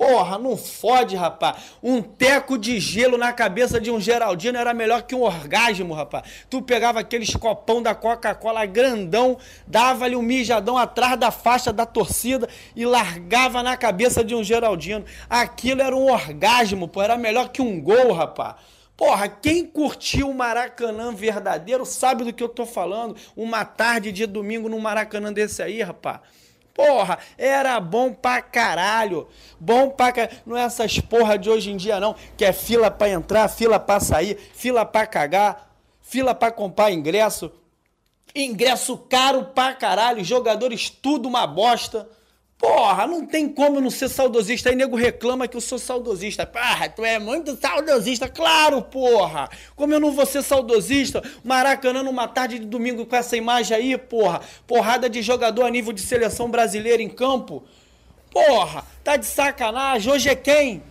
Porra, não fode, rapaz. Um teco de gelo na cabeça de um Geraldino era melhor que um orgasmo, rapaz. Tu pegava aqueles copão da Coca-Cola grandão, dava-lhe um mijadão atrás da faixa da torcida e largava na cabeça de um Geraldino. Aquilo era um orgasmo, pô. Era melhor que um gol, rapaz. Porra, quem curtiu o Maracanã verdadeiro sabe do que eu tô falando. Uma tarde de domingo no Maracanã desse aí, rapaz. Porra, era bom pra caralho. Bom pra caralho. Não é essas porra de hoje em dia, não. Que é fila pra entrar, fila pra sair, fila pra cagar, fila pra comprar ingresso. Ingresso caro pra caralho. Jogadores tudo uma bosta. Porra, não tem como não ser saudosista. Aí nego reclama que eu sou saudosista. Porra, tu é muito saudosista. Claro, porra. Como eu não vou ser saudosista? Maracanã numa tarde de domingo com essa imagem aí, porra. Porrada de jogador a nível de seleção brasileira em campo. Porra, tá de sacanagem. Hoje é quem?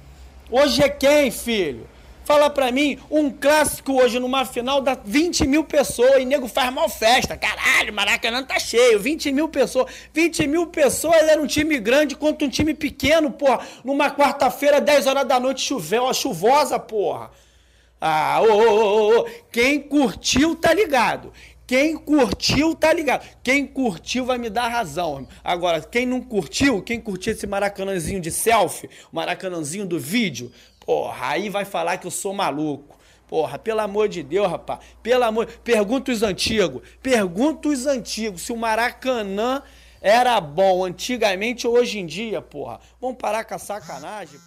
Hoje é quem, filho? Fala pra mim, um clássico hoje numa final dá 20 mil pessoas e nego faz mal festa. Caralho, Maracanã tá cheio, 20 mil pessoas. 20 mil pessoas era um time grande contra um time pequeno, porra. Numa quarta-feira, 10 horas da noite, choveu, chuvosa, porra. Ah, ô, ô, ô, quem curtiu tá ligado. Quem curtiu, tá ligado. Quem curtiu vai me dar razão. Agora, quem não curtiu, quem curtiu esse maracanãzinho de selfie, maracanãzinho do vídeo, Porra, aí vai falar que eu sou maluco. Porra, pelo amor de Deus, rapaz. Pelo amor. Pergunta os antigos. Pergunta os antigos se o Maracanã era bom antigamente ou hoje em dia, porra. Vamos parar com a sacanagem.